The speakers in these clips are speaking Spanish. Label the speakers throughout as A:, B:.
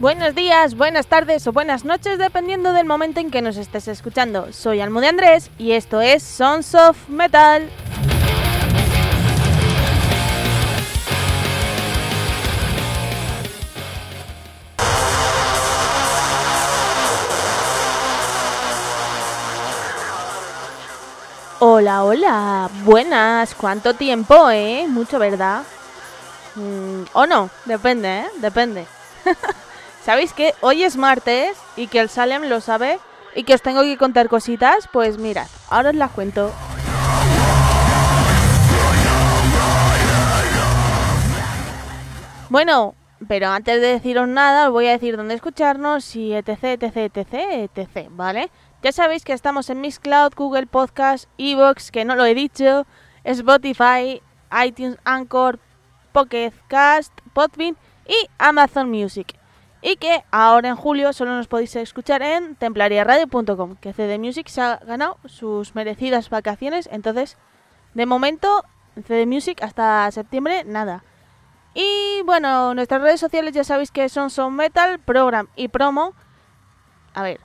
A: Buenos días, buenas tardes o buenas noches dependiendo del momento en que nos estés escuchando. Soy Almo de Andrés y esto es Sons of Metal. Hola, hola, buenas, ¿cuánto tiempo, eh? Mucho, ¿verdad? Mm, o no, depende, ¿eh? Depende. ¿Sabéis que hoy es martes y que el Salem lo sabe y que os tengo que contar cositas? Pues mirad, ahora os las cuento. Bueno, pero antes de deciros nada, os voy a decir dónde escucharnos y etc, etc, etc, etc, ¿vale? Ya sabéis que estamos en Mixcloud, Google Podcast, Evox, que no lo he dicho, Spotify, iTunes, Anchor, Pocket Cast, Podbean y Amazon Music. Y que ahora en julio solo nos podéis escuchar en templariaradio.com, que CD Music se ha ganado sus merecidas vacaciones, entonces de momento CD Music hasta septiembre nada. Y bueno, nuestras redes sociales ya sabéis que son Son Metal, Program y Promo. A ver,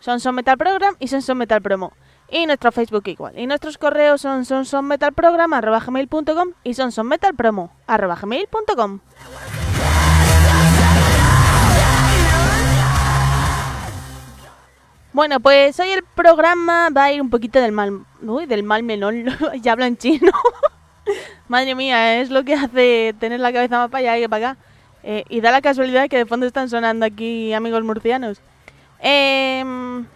A: son Son Metal Program y Son Son Metal Promo. Y nuestro Facebook igual. Y nuestros correos son sonsonmetalprogram.com y sonsonmetalpromo.com. Bueno, pues hoy el programa va a ir un poquito del mal... Uy, del mal menor. ya hablo en chino. Madre mía, es lo que hace tener la cabeza más para allá para acá. Eh, y da la casualidad que de fondo están sonando aquí amigos murcianos. Em,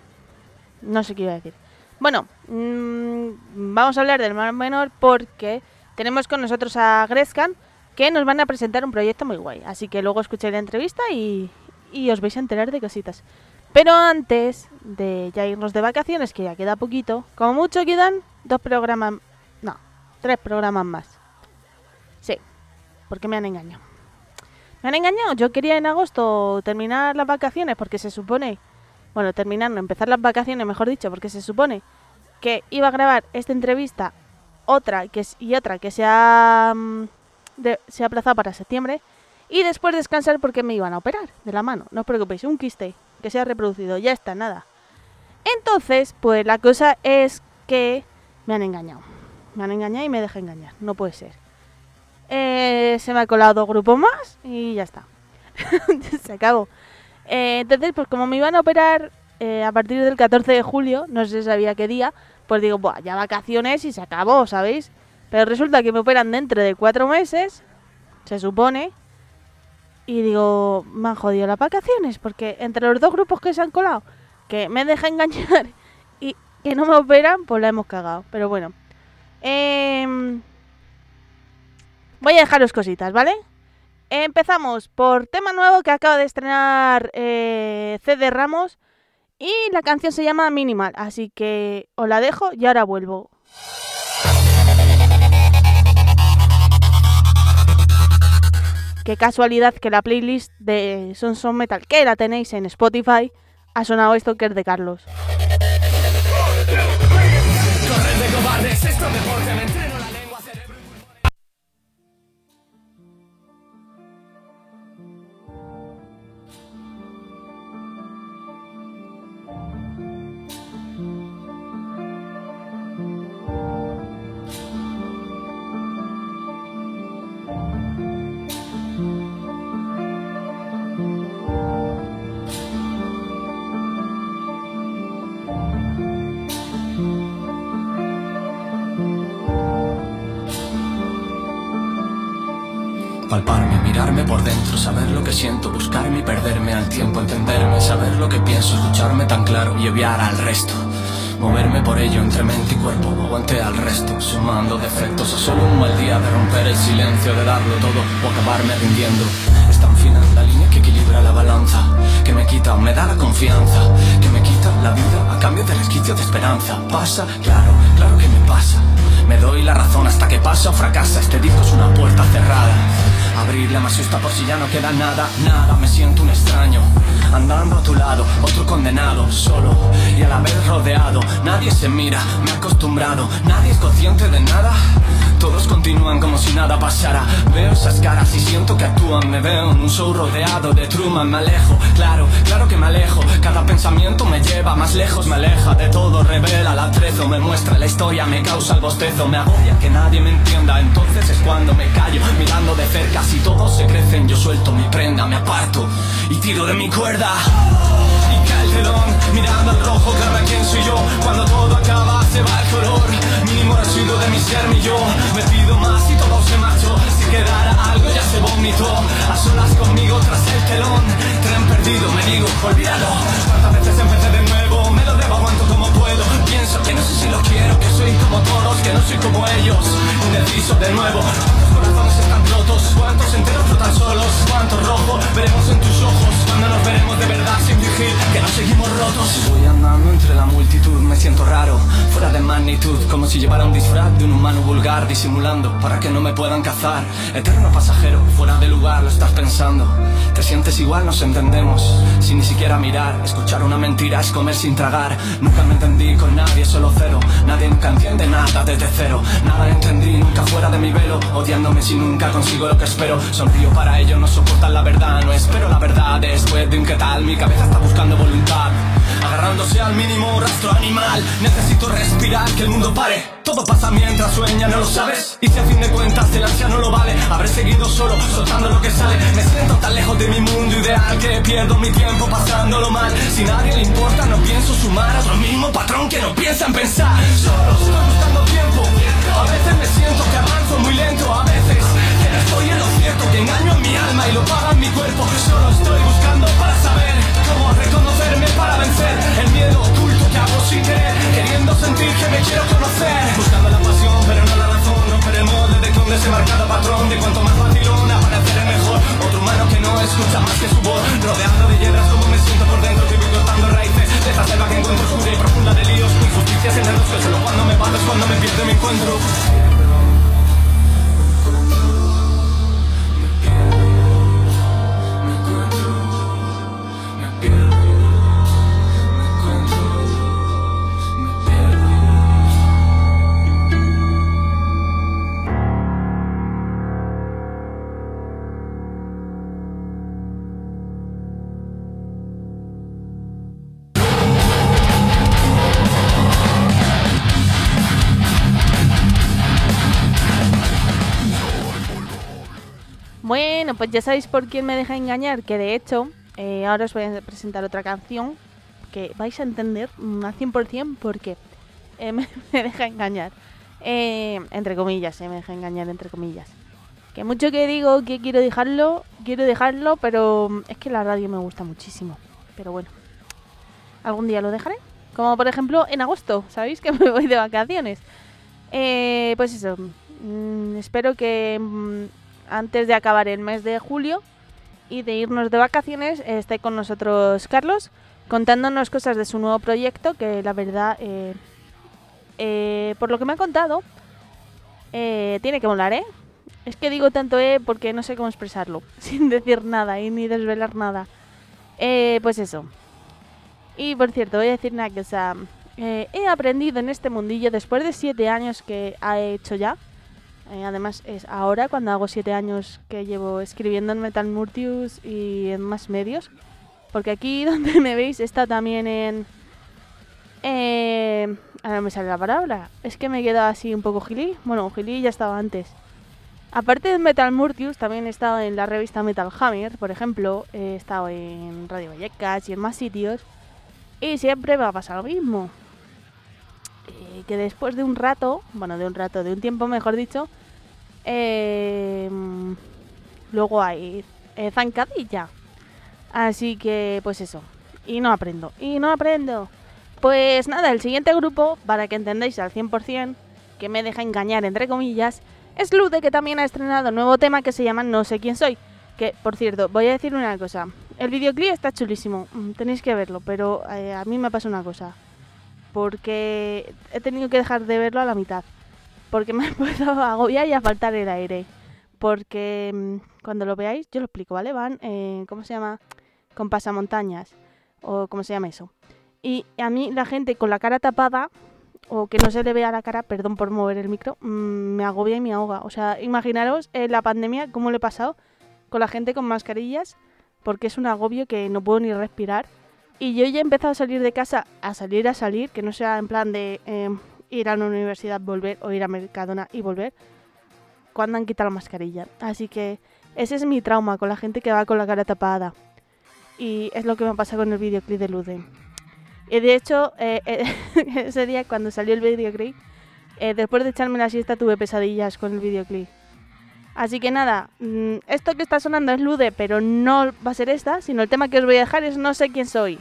A: no sé qué iba a decir. Bueno, mm, vamos a hablar del mal menor porque tenemos con nosotros a Grescan que nos van a presentar un proyecto muy guay. Así que luego escuchéis la entrevista y, y os vais a enterar de cositas. Pero antes de ya irnos de vacaciones, que ya queda poquito, como mucho quedan dos programas, no, tres programas más. Sí, porque me han engañado. Me han engañado, yo quería en agosto terminar las vacaciones porque se supone, bueno, terminar, no, empezar las vacaciones, mejor dicho, porque se supone que iba a grabar esta entrevista, otra que y otra que se ha, mm, se ha aplazado para septiembre y después descansar porque me iban a operar de la mano. No os preocupéis, un quiste que se ha reproducido, ya está, nada. Entonces, pues la cosa es que me han engañado. Me han engañado y me deja engañar, no puede ser. Eh, se me ha colado dos grupos más y ya está. se acabó. Eh, entonces, pues como me iban a operar eh, a partir del 14 de julio, no sé sabía qué día, pues digo, Buah, ya vacaciones y se acabó, ¿sabéis? Pero resulta que me operan dentro de cuatro meses, se supone, y digo, me han jodido las vacaciones, porque entre los dos grupos que se han colado, que me deja engañar y que no me operan, pues la hemos cagado. Pero bueno. Em, voy a dejaros cositas, ¿vale? Empezamos por tema nuevo que acaba de estrenar eh, CD Ramos. Y la canción se llama Minimal. Así que os la dejo y ahora vuelvo. Qué casualidad que la playlist de Son Son Metal, que la tenéis en Spotify, ha sonado esto que es de Carlos.
B: Palparme, mirarme por dentro, saber lo que siento, buscarme y perderme al tiempo, entenderme, saber lo que pienso, escucharme tan claro y obviar al resto. Moverme por ello entre mente y cuerpo, aguante al resto, sumando defectos o solo un mal día de romper el silencio, de darlo todo o acabarme rindiendo. Es tan fina la línea que equilibra la balanza, que me quita o me da la confianza, que me quita la vida a cambio de resquicio de esperanza. Pasa, claro, claro que me pasa. Me doy la razón hasta que pasa o fracasa, este disco es una puerta cerrada. Abrirla me asusta por si ya no queda nada, nada, me siento un extraño Andando a tu lado, otro condenado solo y a la vez rodeado. Nadie se mira, me he acostumbrado, nadie es consciente de nada. Todos continúan como si nada pasara. Veo esas caras y siento que actúan. Me veo en un show rodeado de Truman. Me alejo, claro, claro que me alejo. Cada pensamiento me lleva más lejos, me aleja de todo. Revela la atrezo, me muestra la historia, me causa el bostezo. Me agobia que nadie me entienda. Entonces es cuando me callo, mirando de cerca. Si todos se crecen, yo suelto mi prenda, me aparto y tiro de mi cuerda. Y cae el telón, mirando al rojo, claro quién soy yo. Cuando todo acaba, se va el color. Mínimo residuo de mi ser, mi yo. Me pido más y todo se marchó. Si quedara algo, ya se vomitó. A solas conmigo tras el telón. Tren perdido, me digo, olvídalo. Cuántas veces empecé de nuevo, me lo debo, aguanto como puedo. Pienso que no sé si lo quiero, que soy como todos, que no soy como ellos. Indeciso de nuevo. ¿Cuántos corazones están rotos? ¿Cuántos enteros flotan solos? ¿Cuánto rojo veremos en tus ojos? Cuando nos veremos de verdad sin fingir que no seguimos rotos. Voy andando entre la multitud, me siento raro, fuera de magnitud, como si llevara un disfraz de un humano vulgar, disimulando para que no me puedan cazar. Eterno pasajero, fuera de lugar, lo estás pensando. Te sientes igual, nos entendemos, sin ni siquiera mirar. Escuchar una mentira es comer sin tragar. Nunca me entendí con nadie, solo cero. Nadie nunca entiende nada desde cero. Nada entendí, nunca fuera de mi velo. Odiándome si nunca consigo lo que espero. Sonrío para ello, no soportan la verdad. No espero la verdad después de un qué tal. Mi cabeza está buscando voluntad. Agarrándose al mínimo rastro animal Necesito respirar, que el mundo pare Todo pasa mientras sueña, ¿no lo sabes? Y si a fin de cuentas el ansia no lo vale Habré seguido solo, soltando lo que sale Me siento tan lejos de mi mundo ideal Que pierdo mi tiempo pasándolo mal Si nadie le importa, no pienso sumar A otro mismo patrón que no piensa en pensar Solo estoy buscando tiempo A veces me siento que avanzo muy lento A veces que no estoy en lo cierto Que engaño en mi alma y lo paga mi cuerpo. Solo estoy buscando para saber Cómo reconocerme para vencer El miedo oculto que hago sin querer Queriendo sentir que me quiero conocer. Buscando la pasión pero no la razón el molde de que un desembarcado patrón De cuanto más vacilón aparecer el mejor. Otro humano que no escucha más que su voz Rodeando de hiedras como me siento por dentro Que cortando raíces de selva que encuentro oscura y profunda de líos Injusticias en el bosque Solo cuando me paras cuando me pierdo me encuentro
A: Bueno, pues ya sabéis por quién me deja engañar, que de hecho, eh, ahora os voy a presentar otra canción que vais a entender mm, al 100% porque eh, me, me deja engañar. Eh, entre comillas, eh, me deja engañar entre comillas. Que mucho que digo que quiero dejarlo, quiero dejarlo, pero mm, es que la radio me gusta muchísimo. Pero bueno, algún día lo dejaré. Como por ejemplo en agosto, ¿sabéis que me voy de vacaciones? Pues eso, mm, espero que antes de acabar el mes de julio y de irnos de vacaciones eh, esté con nosotros Carlos contándonos cosas de su nuevo proyecto que la verdad, eh, eh, por lo que me ha contado, tiene que molar, ¿eh? Es que digo tanto eh porque no sé cómo expresarlo, sin decir nada y ni desvelar nada. Pues eso. Y por cierto, voy a decir una cosa. He aprendido en este mundillo después de siete años que he hecho ya. Eh, además es ahora cuando hago siete años que llevo escribiendo en Metal Murtius y en más medios. Porque aquí donde me veis está también en... Eh, ahora me sale la palabra. Es que me he quedado así un poco gilí. Bueno, gilí ya estaba antes. Aparte de Metal Murtius, también he estado en la revista Metal Hammer, por ejemplo. He estado en Radio Vallecas y en más sitios. Y siempre me ha pasado lo mismo. Eh, que después de un rato, bueno, de un rato, de un tiempo mejor dicho, mm, luego hay eh, zancadilla. Así que, pues eso. Y no aprendo. Y no aprendo. Pues nada, el siguiente grupo, para que entendáis al 100%, que me deja engañar entre comillas, es Lude, que también ha estrenado un nuevo tema que se llama No sé quién soy. Que, por cierto, voy a decir una cosa. El videoclip está chulísimo, mm, tenéis que verlo, pero eh, a mí me pasa una cosa. Porque he tenido que dejar de verlo a la mitad. Porque me ha empezado a agobiar y a faltar el aire. Porque mm, cuando lo veáis, yo lo explico, ¿vale? Van, eh, ¿cómo se llama? Con pasamontañas. O cómo se llama eso.
B: Y a mí la gente con la cara tapada o que no se le vea la cara, perdón por mover el micro, mm, me agobia y me ahoga. O sea, imaginaros eh, la pandemia, cómo le he pasado con la gente con mascarillas, porque es un agobio que no puedo ni respirar. Y yo ya he empezado a salir de casa, a salir, a salir, que no sea en plan de em, ir a una universidad, volver, o ir a Mercadona y volver, cuando han quitado la mascarilla. Así que ese es mi trauma con la gente que va con la cara tapada. Y es lo que me pasa con el videoclip de Lude. Y de hecho, eh, eh, ese día cuando salió el videoclip, eh, después de echarme la siesta tuve pesadillas con el videoclip. Así que nada, mm, esto que está sonando es Lude, pero no va a ser esta, sino el tema que os voy a dejar es No sé quién soy.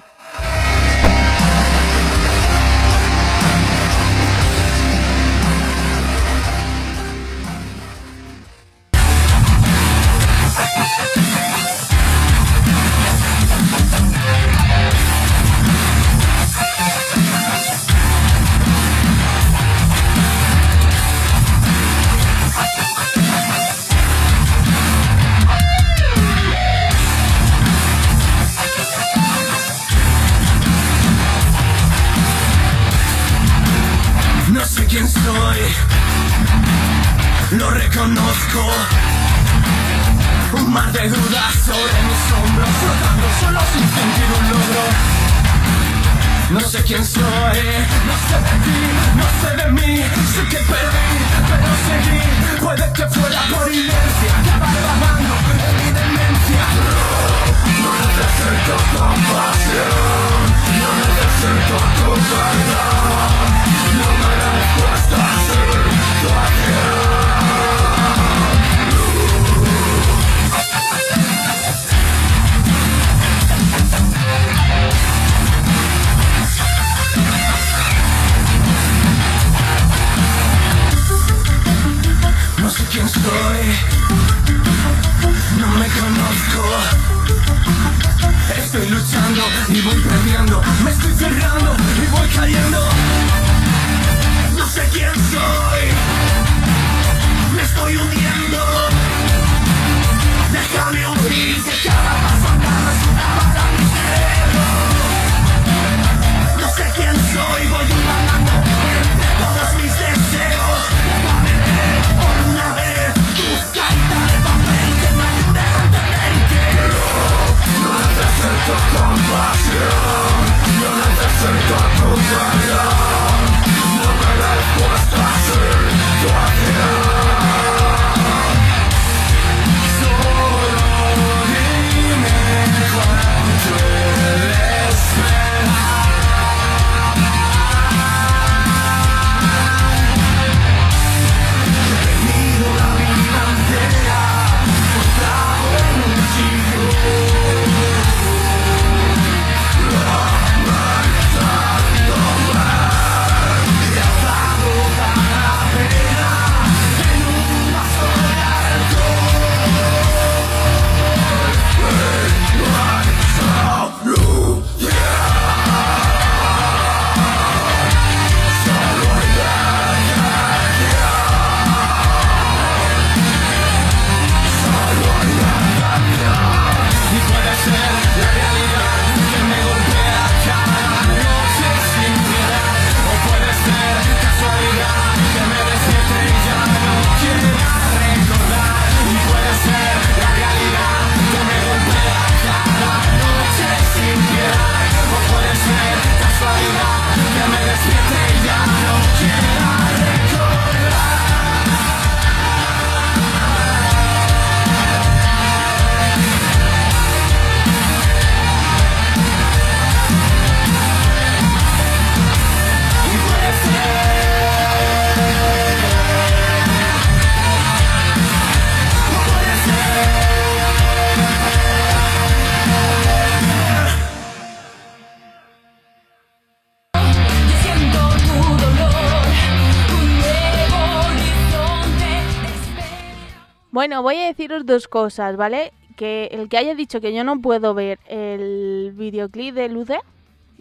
B: Deciros dos cosas, ¿vale? Que el que haya dicho que yo no puedo ver el videoclip de Luce,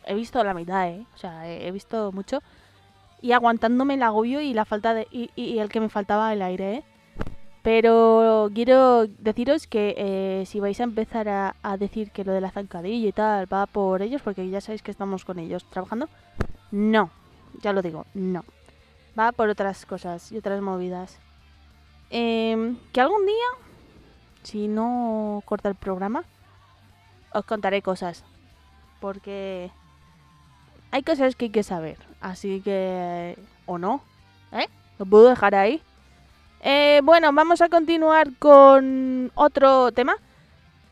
B: he visto la mitad, ¿eh? O sea, he visto mucho. Y aguantándome el agobio y la falta de. Y, y el que me faltaba el aire, ¿eh?
A: Pero quiero deciros que eh, si vais a empezar a, a decir que lo de la zancadilla y tal va por ellos, porque ya sabéis que estamos con ellos trabajando, no, ya lo digo, no. Va por otras cosas y otras movidas. Em, que algún día, si no corta el programa, os contaré cosas. Porque hay cosas que hay que saber. Así que... ¿O no? ¿Eh? Lo puedo dejar ahí. Eh, bueno, vamos a continuar con otro tema.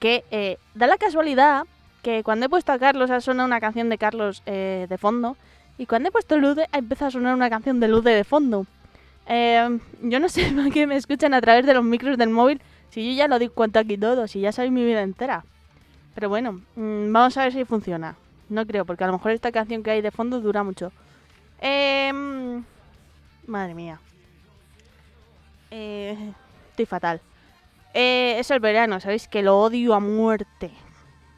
A: Que eh, da la casualidad que cuando he puesto a Carlos ha sonado una canción de Carlos eh, de fondo. Y cuando he puesto Lude ha empezado a sonar una canción de Lude de fondo. Eh, yo no sé por qué me escuchan a través de los micros del móvil. Si yo ya lo di cuenta aquí todo, si ya sabéis mi vida entera. Pero bueno, mm, vamos a ver si funciona. No creo, porque a lo mejor esta canción que hay de fondo dura mucho. Em, madre mía. Eh, estoy fatal. Eh, es el verano, sabéis que lo odio a muerte.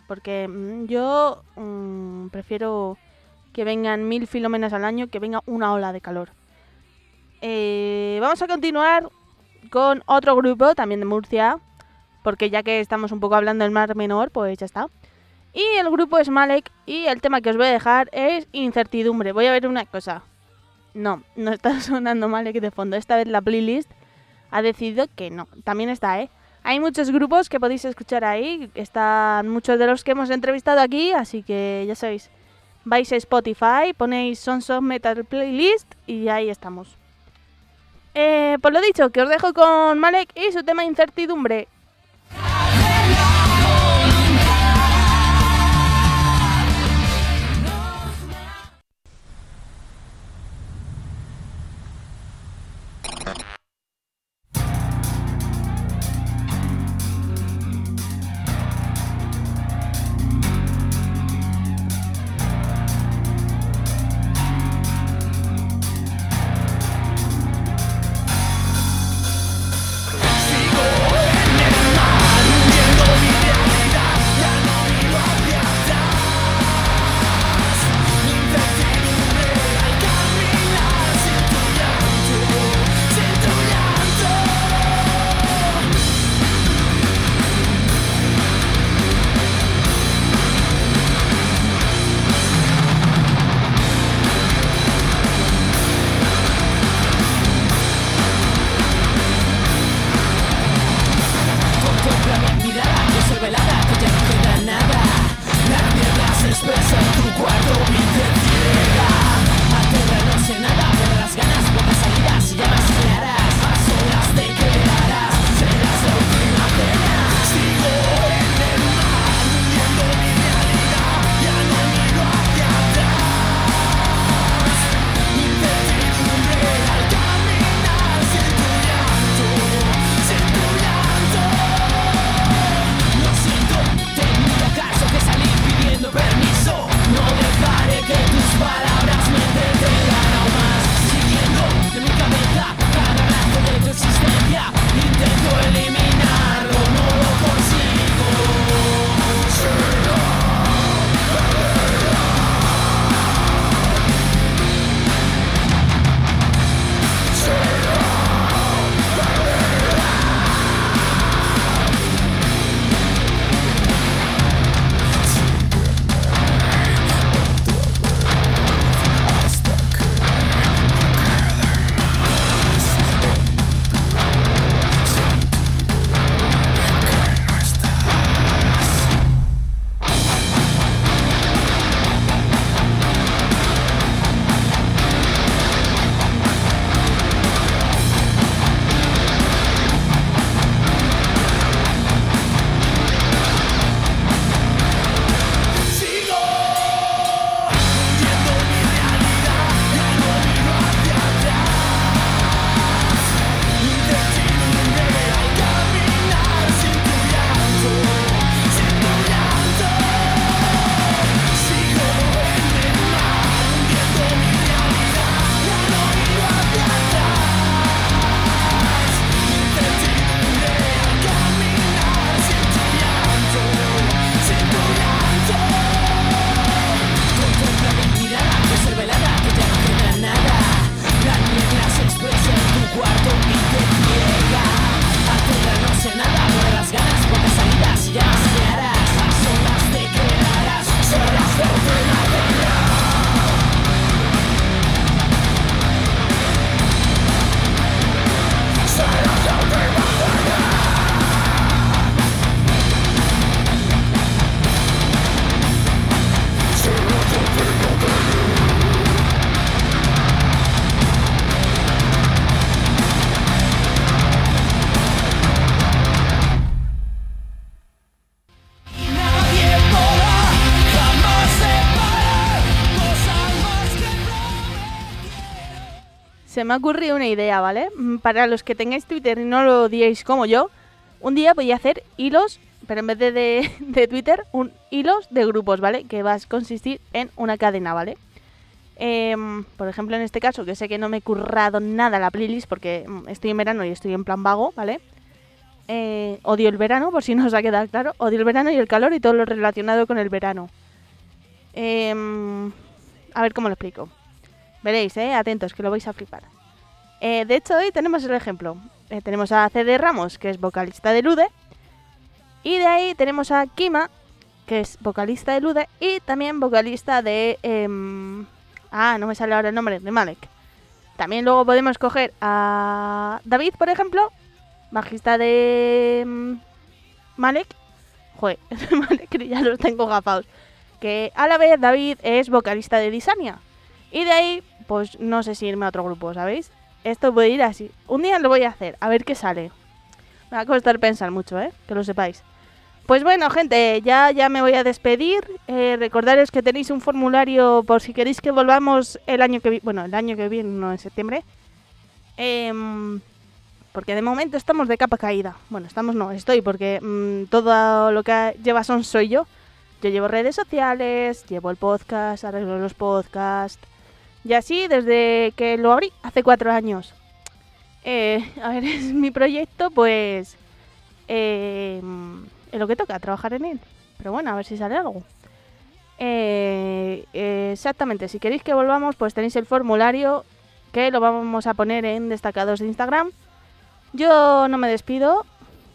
A: Porque mm, yo mm, prefiero que vengan mil filómenas al año que venga una ola de calor. Eh, vamos a continuar con otro grupo, también de Murcia. Porque ya que estamos un poco hablando del mar menor, pues ya está. Y el grupo es Malek y el tema que os voy a dejar es incertidumbre. Voy a ver una cosa. No, no está sonando Malek de fondo. Esta vez la playlist ha decidido que no. También está, ¿eh? Hay muchos grupos que podéis escuchar ahí. Están muchos de los que hemos entrevistado aquí, así que ya sabéis. Vais a Spotify, ponéis Sons of Metal Playlist y ahí estamos. Eh, por lo dicho, que os dejo con Malek y su tema incertidumbre. Se me ha ocurrido una idea, ¿vale? Mm, Para los que tengáis Twitter y no lo odiéis como yo, un día voy a hacer hilos, pero en vez de, de, Twitter, un hilos de grupos, ¿vale? Que va a consistir en una cadena, ¿vale? Em, por ejemplo, en este caso, que sé que no me he currado nada la playlist porque mm, estoy en verano y estoy en plan vago, ¿vale? Eh, odio el verano, por si no os ha quedado claro. Odio el verano y el calor y todo lo relacionado con el verano. Em, a ver cómo lo explico. Veréis, eh, atentos, que lo vais a flipar. Eh, de hecho, hoy tenemos el ejemplo. Eh, tenemos a CD Ramos, que es vocalista de Lude. Y de ahí tenemos a Kima, que es vocalista de Lude. Y también vocalista de... em, ah, no me sale ahora el nombre, de Malek. También luego podemos coger a David, por ejemplo, bajista de mm, Malek. Joder, Malek ya los tengo gafados. Que a la vez David es vocalista de Disania. Y de ahí, pues no sé si irme a otro grupo, ¿sabéis? Esto puede ir así. Un día lo voy a hacer, a ver qué sale. Me va a costar pensar mucho, ¿eh? Que lo sepáis. Pues bueno, gente, ya, ya me voy a despedir. Eh, recordaros que tenéis un formulario por si queréis que volvamos el año que viene. Bueno, el año que viene, no en septiembre. Em, porque de momento estamos de capa caída. Bueno, estamos no, estoy, porque mm, todo lo que lleva son soy yo. Yo llevo redes sociales, llevo el podcast, arreglo los podcasts. Y así desde que lo abrí, hace cuatro años. Eh, a ver, es mi proyecto, pues... eh, es lo que toca, trabajar en él. Pero bueno, a ver si sale algo. Eh, exactamente, si queréis que volvamos, pues tenéis el formulario que lo vamos a poner en destacados de Instagram. Yo no me despido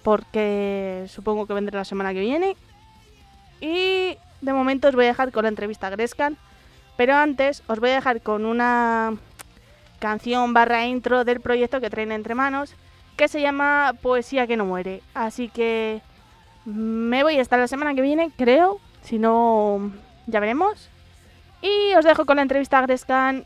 A: porque supongo que vendré la semana que viene. Y de momento os voy a dejar con la entrevista a Grescan. Pero antes os voy a dejar con una canción barra intro del proyecto que traen entre manos. Que se llama Poesía que no muere. Así que me voy hasta la semana que viene, creo. Si no, ya veremos. Y os dejo con la entrevista a Grescan.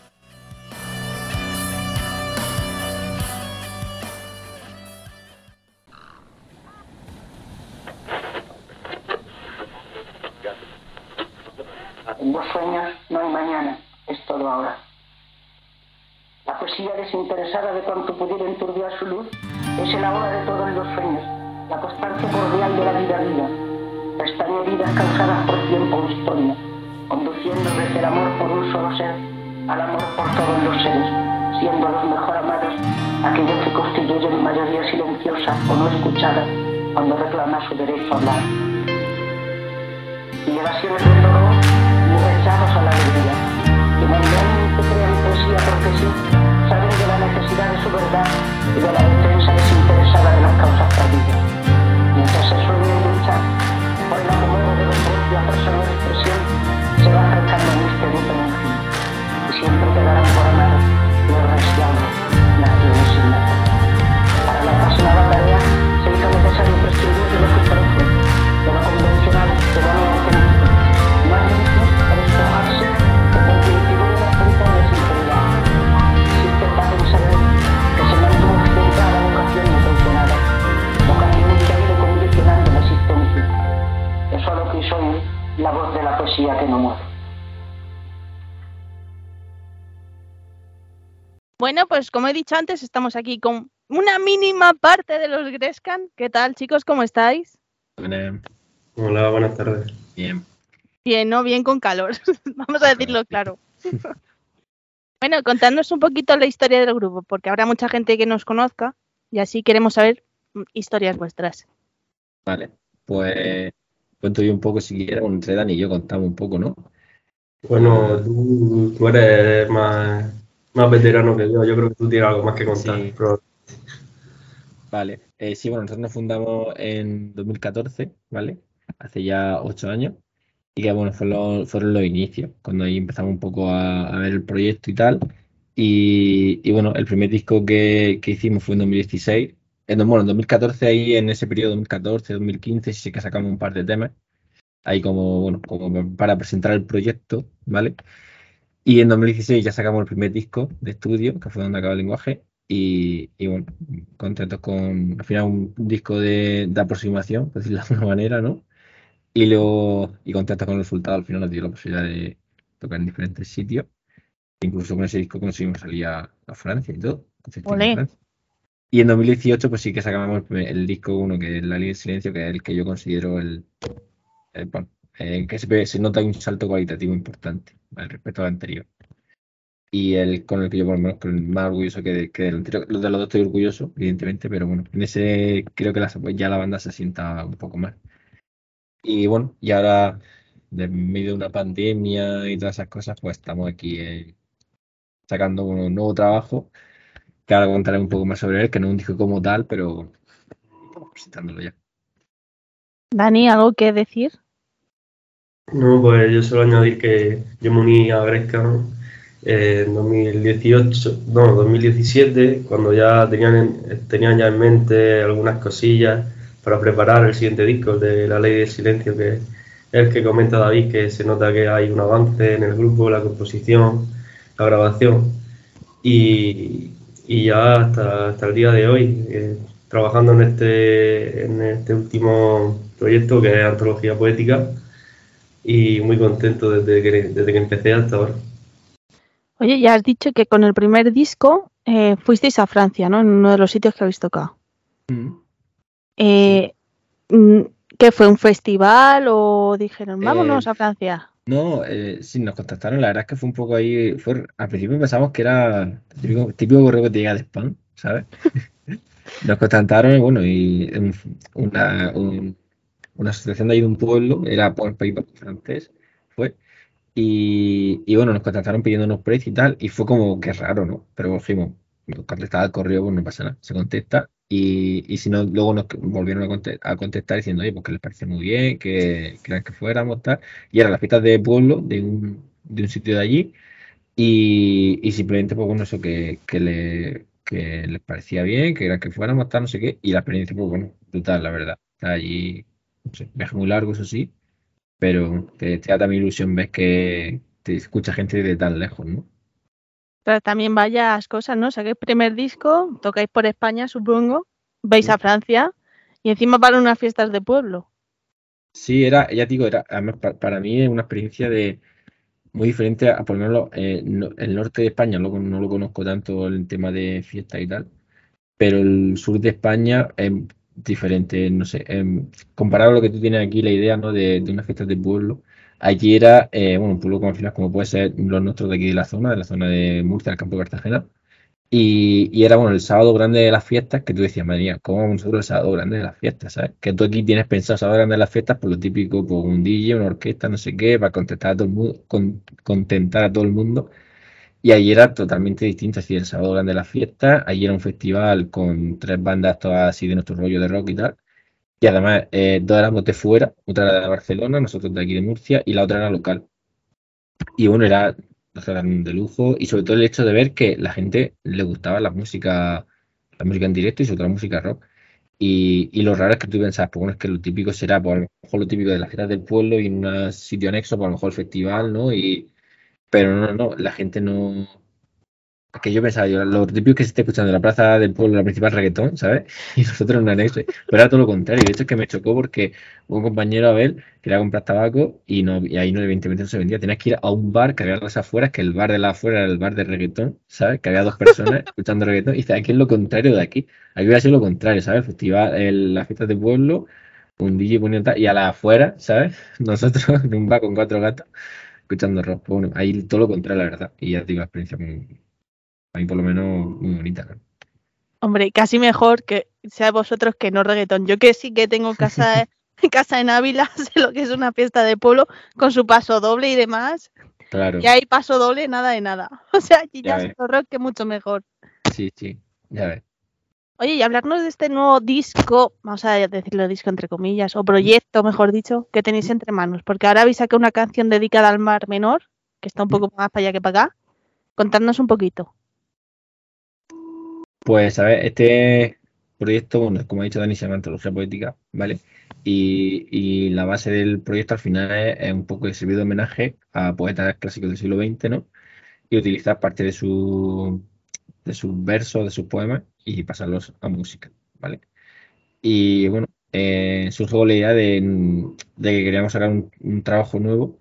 C: En los sueños no hay mañana, es todo ahora. La poesía desinteresada de cuanto pudiera enturbiar su luz es el ahora de todos los sueños, la constancia cordial de la vida viva, pestañas heridas causadas por tiempo o historia, conduciendo desde el amor por un solo ser al amor por todos los seres, siendo los mejor amados aquellos que constituyen mayoría silenciosa o no escuchada cuando reclama su derecho a hablar. Y saben de la necesidad de su verdad y de la defensa desinteresada de las causas perdidas. Mientras se sueña y lucha por el acomodo de la propia personal expresión, se va acercando al misterioso en fin. Y siempre quedarán por amar los resiados, naciones sin nacer. Para la apasionada tarea se hizo necesario prescindir de lo la voz de la poesía que no muere.
A: Bueno, pues como he dicho antes, estamos aquí con una mínima parte de los Grescan. ¿Qué tal, chicos? ¿Cómo estáis?
D: Buenas.
E: Hola, buenas tardes.
D: Bien.
A: Bien, ¿no? Bien con calor. Vamos a decirlo claro. bueno, contadnos un poquito la historia del grupo, porque habrá mucha gente que nos conozca y así queremos saber historias vuestras.
D: Vale. Pues cuento yo un poco si quieres, entre Dani y yo contamos un poco, ¿no?
E: Bueno, tú, tú eres más, más veterano que yo. Yo creo que tú tienes algo más que contar.
D: Sí.
E: pero-
D: Vale. Eh, sí, bueno, nosotros nos fundamos en 2014, ¿vale? Hace ya ocho años. Y que bueno, fueron los, fueron los inicios, cuando ahí empezamos un poco a, a ver el proyecto y tal. Y, y bueno, el primer disco que, que hicimos fue en 2016. En, bueno, en 2014, ahí en ese periodo, 2014, 2015, sí que sacamos un par de temas. Ahí como, bueno, como para presentar el proyecto, ¿vale? Y en 2016 ya sacamos el primer disco de estudio, que fue donde acaba el lenguaje. Y, y bueno, contentos con, al final, un, un disco de, de aproximación, por decirlo de alguna manera, ¿no? Y, luego, y contentos con el resultado, al final nos dio la posibilidad de tocar en diferentes sitios. Incluso con ese disco conseguimos salir a, a Francia y todo.
A: Olé.
D: Francia. Y en 2018 pues sí que sacamos el, disco uno, que es La Ley del Silencio, que es el que yo considero el, el- bueno, eh, que se, se nota un salto cualitativo importante ¿vale? respecto al anterior. Y el con el que yo por lo menos con el más orgulloso que, de- que del anterior. De los dos estoy orgulloso, evidentemente, pero bueno, en ese creo que la- pues ya la banda se sienta un poco más. Y bueno, y ahora, en medio de una pandemia y todas esas cosas, pues estamos aquí eh, sacando un nuevo trabajo, que ahora contaré un poco más sobre él, que no es un disco como tal, pero estamos presentándolo ya.
A: Dani, ¿algo que decir?
E: No, pues yo solo añadir que yo me uní a Gresca ¿no? Eh, en 2018, no, 2017, cuando ya tenían, en- tenían ya en mente algunas cosillas para preparar el siguiente disco, el de La Ley del Silencio, que es el que comenta David, que se nota que hay un avance en el grupo, la composición, la grabación. Y, y ya hasta, hasta el día de hoy, eh, trabajando en este, en este último proyecto que es Antología Poética y muy contento desde que, desde que empecé hasta ahora.
A: Oye, ya has dicho que con el primer disco eh, fuisteis a Francia, ¿no? En uno de los sitios que habéis tocado. Eh, mm, ¿Qué fue? ¿Un festival o dijeron, vámonos
D: Eh,
A: a Francia?
D: No, eh, sí, nos contactaron, la verdad es que fue un poco ahí, fue, al principio pensamos que era el típico, correo que te llega de spam, ¿sabes? Nos contactaron, bueno, y un- una, un- una asociación de ahí de un pueblo, era por el País francés, fue, y, y bueno, nos contactaron pidiéndonos precio y tal, y fue como que raro, ¿no? Pero dijimos, contestar al correo, pues no pasa nada, se contesta, y, si no, luego nos volvieron a a contestar diciendo, oye, pues que les parece muy bien, que querían que fuéramos, tal, y eran las fiestas de pueblo de un, de un sitio de allí, y, y simplemente, pues bueno, eso que, que, le, que les parecía bien, que era que fuéramos, tal, no sé qué, y la experiencia, pues bueno, brutal, la verdad. Está allí, no sé, viaje muy largo, eso sí, pero te, te da también ilusión, ves que te escucha gente de tan lejos, ¿no?
A: Pero también varias cosas, ¿no? Sacáis primer disco, tocáis por España, supongo, vais a Francia y encima para unas fiestas de pueblo.
D: Sí, era, ya digo, era, además, pa- para mí es una experiencia de muy diferente a, por lo menos, eh, no- el norte de España, luego no lo conozco tanto el tema de fiesta y tal, pero el sur de España es diferente, no sé, em, comparado a lo que tú tienes aquí, la idea, ¿no? de, de unas fiestas de pueblo, allí era, eh, bueno, un pueblo como al final, como puede ser los nuestros de aquí de la zona, de la zona de Murcia, del campo de Cartagena, y, y era, bueno, el sábado grande de las fiestas, que tú decías, madre mía, ¿cómo vamos nosotros el sábado grande de las fiestas, ¿sabes? Que tú aquí tienes pensado el sábado grande de las fiestas, por lo típico, por un DJ, una orquesta, no sé qué, para contentar a todo el mundo, con- contentar a todo el mundo. Y allí era totalmente distinto, así el sábado grande de las fiestas, allí era un festival con tres bandas todas así de nuestro rollo de rock y tal. Y además, eh, dos éramos de fuera, otra era de Barcelona, nosotros de aquí de Murcia, y la otra era local. Y bueno, era, era de lujo, y sobre todo el hecho de ver que la gente le gustaba la música, la música en directo y sobre todo la música rock. Y, y lo raro es que tú pensabas, pues bueno, es que lo típico será, pues a lo mejor lo típico de las fiestas del pueblo y en un sitio anexo, pues a lo mejor el festival, ¿no? Y, pero no, no, la gente no. Que yo pensaba, yo, lo típico que se esté escuchando en la plaza del pueblo, la principal reggaetón, ¿sabes? Y nosotros un anexo. Pero era todo lo contrario. De hecho, es que me chocó porque un compañero, Abel, quería comprar tabaco y, no, y ahí no, evidentemente no se vendía. Tenías que ir a un bar que había las afueras, que el bar de las afueras era el bar de reggaetón, ¿sabes? Que había dos personas escuchando reggaetón. Y dice, aquí es lo contrario de aquí. Aquí hubiera sido lo contrario, ¿sabes? Festival, el- las fiestas de pueblo, un DJ poniendo tal, y a las afueras, ¿sabes? Nosotros en un bar con cuatro gatos escuchando rock. Bueno, ahí todo lo contrario, la verdad. Y ya te digo, la experiencia muy, mí por lo menos muy bonita. ¿no?
A: Hombre, casi mejor que sea vosotros que no reggaetón. Yo que sí que tengo casa, casa en Ávila, sé lo que es una fiesta de pueblo con su paso doble y demás.
D: Claro,
A: Y hay paso doble, nada de nada. O sea, aquí
D: Ya
A: ya es rock que mucho mejor.
D: sí, sí, ya ves.
A: Oye, y hablarnos de este nuevo disco, vamos a decirlo disco entre comillas, o proyecto, mejor dicho, que tenéis entre manos, porque ahora habéis sacado una canción dedicada al Mar Menor, que está un poco más para allá que para acá. Contadnos un poquito.
D: Pues, a ver, este proyecto, bueno, como ha dicho Dani, se llama Antología Poética, ¿vale? Y, y la base del proyecto al final es, un poco de servir de homenaje a poetas clásicos del siglo XX, ¿no? Y utilizar parte de su de sus versos, de sus poemas y pasarlos a música, ¿vale? Y bueno, eh, surgió la idea de, que queríamos sacar un trabajo nuevo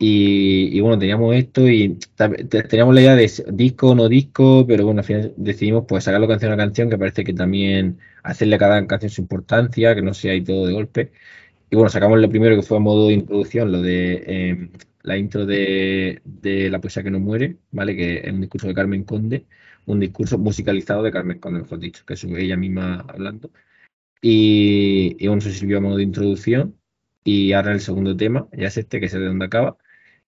D: y, bueno, teníamos esto y teníamos la idea de disco o no disco, pero bueno, al final decidimos pues sacarlo canción a canción, que parece que también hacerle a cada canción su importancia, que no sea ahí todo de golpe. Y bueno, sacamos lo primero que fue a modo de introducción, lo de eh, la intro de, de La poesía que no muere, ¿vale? Que es un discurso de Carmen Conde, un discurso musicalizado de Carmen Conde, mejor dicho, que es ella misma hablando. Y, y bueno, eso sirvió a modo de introducción. Y ahora el segundo tema, ya es este, que es de donde acaba,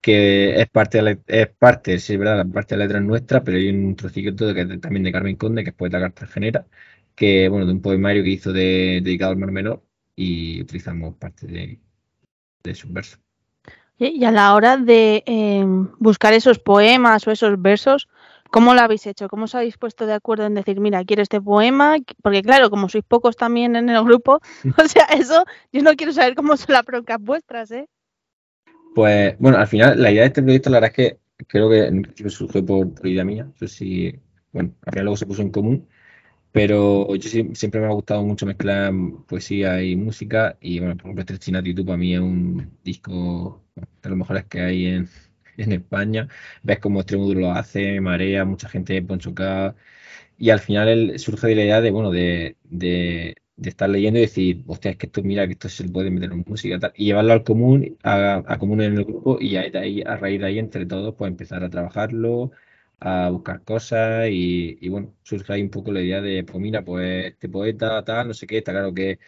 D: que es parte de la, es parte, sí, verdad, la parte de la letra es nuestra, pero hay un trocito de, que también de Carmen Conde, que es poeta cartagenera, que bueno, de un poemario que hizo de, dedicado al Mar Menor, y utilizamos parte de, de sus versos.
A: Y a la hora de eh, buscar esos poemas o esos versos, ¿cómo lo habéis hecho? ¿Cómo os habéis puesto de acuerdo en decir, mira, quiero este poema? Porque claro, como sois pocos también en el grupo, o sea, eso, yo no quiero saber cómo son las broncas vuestras, ¿eh?
D: Pues bueno, al final la idea de este proyecto, la verdad es que creo que surgió por, idea mía. Eso sí, bueno, al final luego se puso en común, pero yo siempre me ha gustado mucho mezclar poesía y música. Y bueno, por ejemplo, este Chinatitu para mí es un disco de los mejores que hay en, en España. Ves cómo Extremoduro lo hace, Marea, mucha gente, Poncho K. Y al final surge de la idea de, bueno, de, de estar leyendo y decir, hostia, es que esto, mira, que esto se puede meter en música tal, y llevarlo al común, a, a común en el grupo, y de ahí, a raíz de ahí, entre todos, pues empezar a trabajarlo, a buscar cosas, y, y bueno, surge ahí un poco la idea de, pues mira, pues este poeta, tal, no sé qué, está claro que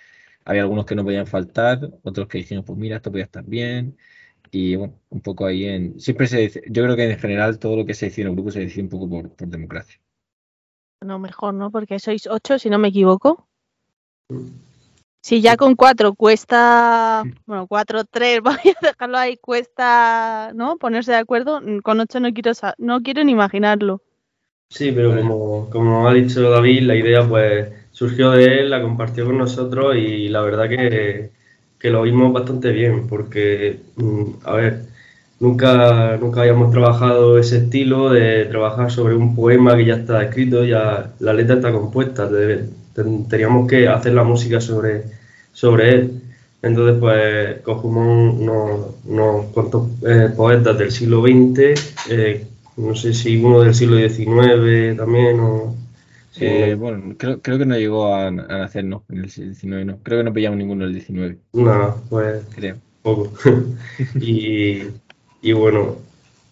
D: había algunos que no podían faltar, otros que dijeron, pues mira, esto podía estar bien, y bueno, un poco ahí en, siempre se dice, yo creo que en general todo lo que se decide en el grupo se decide un poco por, por democracia.
A: No, mejor, ¿no? Porque sois ocho, si no me equivoco. Si ya con cuatro cuesta, bueno, cuatro, tres, voy a dejarlo ahí, cuesta, ¿no? Ponerse de acuerdo, mm, con ocho no quiero, no quiero ni imaginarlo.
E: Sí, pero como, como ha dicho David, la idea pues surgió de él, la compartió con nosotros y la verdad que, que lo vimos bastante bien, porque, mm, a ver, nunca, nunca habíamos trabajado ese estilo de trabajar sobre un poema que ya está escrito, ya la letra está compuesta, de- ten- teníamos que hacer la música sobre, sobre él. Entonces, pues cogimos unos, unos cuantos eh, poetas del siglo XX, eh, no sé si uno del siglo XIX también, o... sí,
D: Eh, bueno, creo, creo que no llegó a, a nacer, ¿no? En el 19, no. Creo que no pillamos ninguno del 19,
E: nada, pues
D: creo.
E: poco. y, y bueno,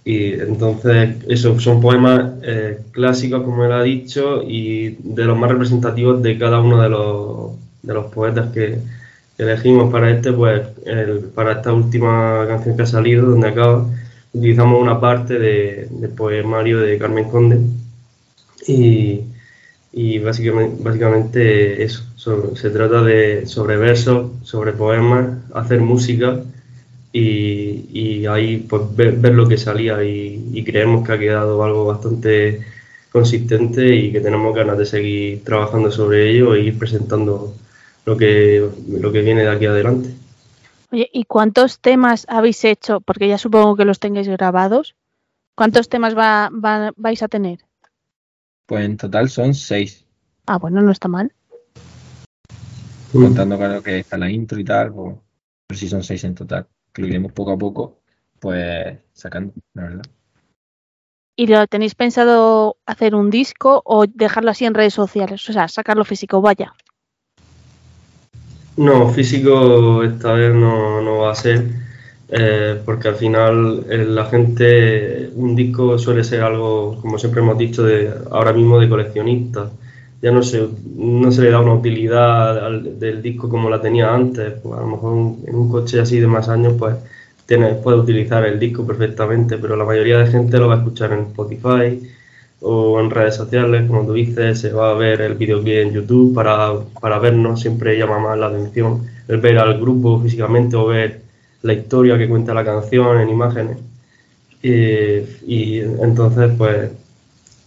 E: y entonces esos son poemas eh, clásicos, como él ha dicho, y de los más representativos de cada uno de los, de los poetas que, elegimos para este, pues para esta última canción que ha salido, donde acaba, utilizamos una parte de- del poemario de Carmen Conde. Y, y básicamente, básicamente eso, so- se trata de sobre versos, sobre poemas, hacer música y, y ahí pues ver, ver lo que salía y, y creemos que ha quedado algo bastante consistente y que tenemos ganas de seguir trabajando sobre ello e ir presentando lo que, lo que viene de aquí adelante.
A: Oye, ¿y cuántos temas habéis hecho? Porque ya supongo que los tengáis grabados. ¿Cuántos temas va, va- vais a tener?
D: Pues en total son seis,
A: Ah, bueno, no está mal.
D: contando claro que está la intro y tal, pues, pero sí son seis en total, que lo iremos poco a poco, pues sacando, la verdad.
A: ¿Y lo tenéis pensado hacer un disco o dejarlo así en redes sociales? O sea, sacarlo físico, vaya.
E: No, físico esta vez no, no va a ser, eh, porque al final eh, la gente, un disco suele ser algo, como siempre hemos dicho, de, ahora mismo de coleccionista. Ya no se, no se le da una utilidad al- del disco como la tenía antes. Pues a lo mejor en un coche así de más años, pues tiene, puede utilizar el disco perfectamente, pero la mayoría de gente lo va a escuchar en Spotify, o en redes sociales, como tú dices, se va a ver el videoclip en YouTube para, para vernos, siempre llama más la atención el ver al grupo físicamente o ver la historia que cuenta la canción en imágenes. Eh, y entonces, pues,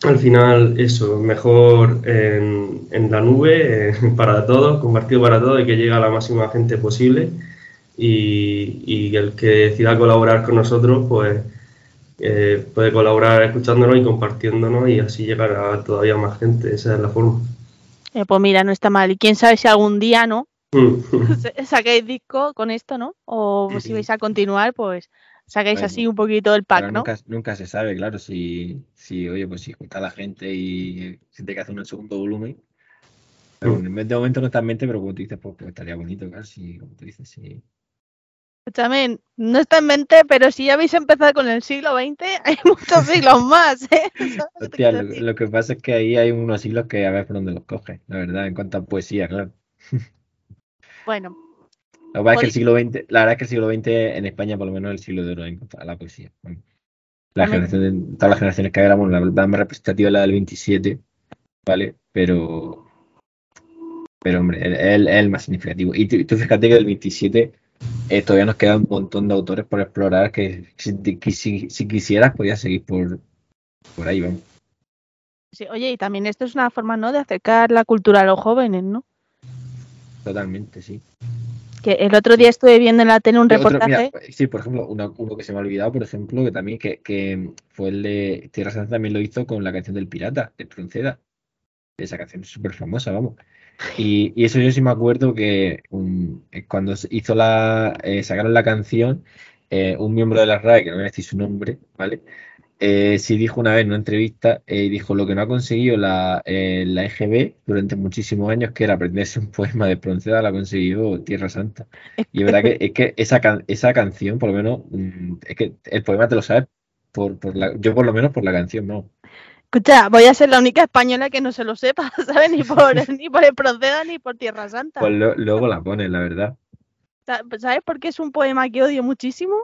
E: al final, eso, mejor en, en la nube, eh, para todos, compartido para todos y que llegue a la máxima gente posible. Y, y el que decida colaborar con nosotros, pues, eh, puede colaborar escuchándonos y compartiéndonos y así llegar a todavía más gente. Esa es la forma.
A: Eh, pues mira, no está mal. Y quién sabe si algún día, ¿no?
E: Mm.
A: sa- Sacáis disco con esto, ¿no? O si vais a continuar, pues sacáis así un poquito del pack, ¿no?
D: nunca, nunca se sabe, claro, si, si, oye, pues si junta la gente y se te que hacer un segundo volumen. Pero
E: Mm.
D: en de momento no está en mente, pero como tú dices, pues, pues estaría bonito, claro, si, como tú dices, sí.
A: Escúchame, no está en mente, pero si ya habéis empezado con el siglo XX, hay muchos siglos más, ¿eh? ¿Sabes lo que te
D: Hostia, lo, lo que pasa es que ahí hay unos siglos que a ver por dónde los coges, la verdad, en cuanto a poesía, claro.
A: Bueno,
D: Lo que pasa es que el siglo XX, la verdad es que el siglo XX en España por lo menos es el siglo de oro en cuanto a la poesía. Bueno, la
A: También-
D: generación de- todas las generaciones que éramos, la, la más representativa es la del 27, ¿vale? Pero, pero hombre, es el, el más significativo. Y tú, tú fíjate que del 27 eh, todavía nos queda un montón de autores por explorar que si, que si, si quisieras podías seguir por, por ahí, vamos.
A: sí, oye, y también esto es una forma, ¿no? De acercar la cultura a los jóvenes, ¿no?
D: Totalmente, sí.
A: Que el otro día estuve viendo en la tele un
D: otro-
A: reportaje.
D: mira, sí, por ejemplo, uno que se me ha olvidado, por ejemplo, que también que, que fue el de Tierra Santa también lo hizo con la canción del Pirata, de Pronceda. Esa canción es súper famosa, vamos. Y, y eso yo sí me acuerdo que um, eh, cuando hizo la, eh, sacaron la canción, eh, un miembro de la RAE, que no voy a decir su nombre, ¿vale? Eh, sí dijo una vez en una entrevista, eh, dijo lo que no ha conseguido la, eh, la EGB durante muchísimos años, que era aprenderse un poema de Pronceda, lo ha conseguido Tierra Santa. Y es verdad que, es que esa, can- esa canción, por lo menos, mm, es que el poema te lo sabes por, por la, yo por lo menos por la canción, no.
A: Escucha, voy a ser la única española que no se lo sepa, ¿sabes? Ni por, ni por el ni por Tierra Santa.
D: Pues lo- luego la pones, la verdad.
A: Sa- ¿Sabes por qué es un poema que odio muchísimo?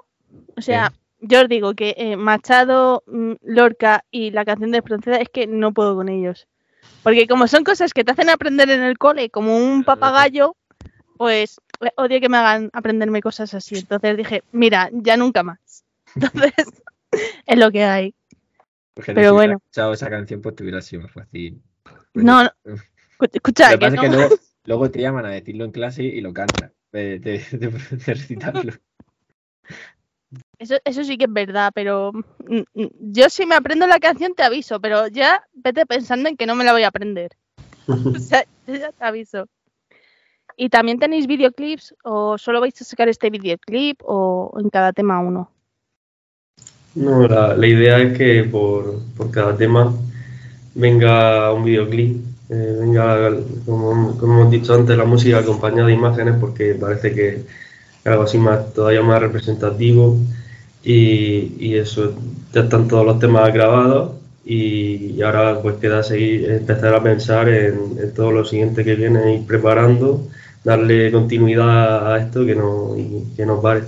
A: O sea, yo os digo que eh, Machado, mm, Lorca y la canción de Proceda es que no puedo con ellos. Porque como son cosas que te hacen aprender en el cole como un papagayo, pues eh, odio que me hagan aprenderme cosas así. Entonces dije, mira, ya nunca más. Entonces, es lo que hay.
D: Porque
A: Pero
D: si
A: bueno.
D: escuchado esa canción, pues te hubiera sido más fácil.
A: No, no, escu- escucha,
D: Lo que
A: que
D: pasa es que
A: no.
D: luego, luego te llaman a decirlo en clase y lo cantas, de, de, de- de recitarlo.
A: Eso, eso sí que es verdad, pero mm, mm, yo si me aprendo la canción te aviso, pero ya vete pensando en que no me la voy a aprender. O sea, yo ya te aviso. ¿Y también tenéis videoclips o solo vais a sacar este videoclip o en cada tema uno?
E: No, la, la idea es que por, por cada tema venga un videoclip, eh, venga, como, como hemos dicho antes, la música acompañada de imágenes, porque parece que algo así más, todavía más representativo. Y, y eso, ya están todos los temas grabados y, y ahora pues queda seguir, empezar a pensar en, en todo lo siguiente que viene, ir preparando, darle continuidad a esto que no, y que no pare.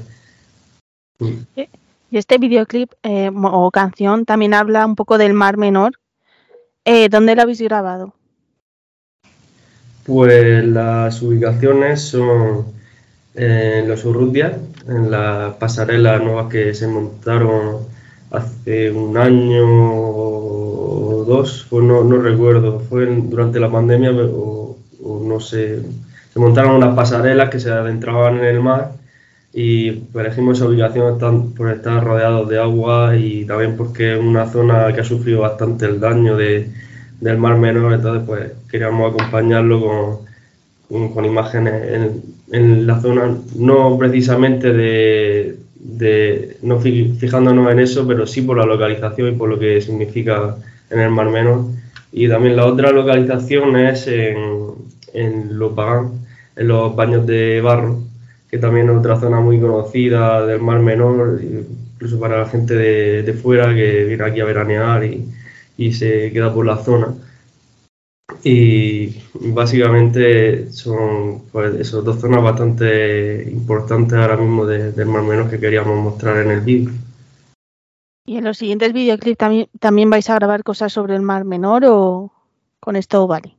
A: Y este videoclip eh, o canción también habla un poco del Mar Menor. Eh, ¿Dónde lo habéis grabado?
E: Pues las ubicaciones son en los Urrutia, en las pasarelas nuevas que se montaron hace un año o dos, no, no recuerdo, fue durante la pandemia o, o no sé, se montaron unas pasarelas que se adentraban en el mar y elegimos esa ubicación por estar rodeados de agua y también porque es una zona que ha sufrido bastante el daño de, del mar menor, entonces pues queríamos acompañarlo con, con, imágenes en, en la zona, no precisamente de, de- no fi- fijándonos en eso, pero sí por la localización y por lo que significa en el mar menor. Y también la otra localización es en, en Lopagán, en los baños de barro, que también es otra zona muy conocida del Mar Menor, incluso para la gente de, de fuera que viene aquí a veranear y, y se queda por la zona. Y básicamente son pues, esas dos zonas bastante importantes ahora mismo de- del Mar Menor que queríamos mostrar en el vídeo.
A: ¿Y en los siguientes videoclips también, también vais a grabar cosas sobre el Mar Menor o con esto vale?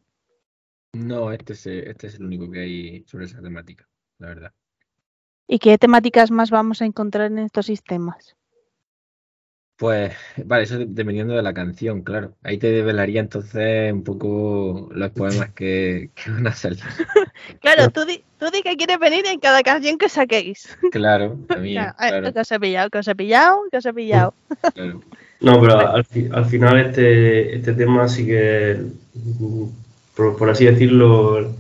D: No, este es, este es el único que hay sobre esa temática, la verdad.
A: ¿Y qué temáticas más vamos a encontrar en estos sistemas?
D: Pues, vale, eso de- dependiendo de la canción, claro. Ahí te develaría entonces un poco los poemas que, que van a salir.
A: Claro, tú di, tú di que quieres venir en cada canción que saquéis.
D: Claro, también,
A: Claro,
D: claro,
A: Que os he pillado, que os he pillado, que os he pillado.
D: claro.
E: No, pero al, fi- al final este, este tema sí que, por, por así decirlo,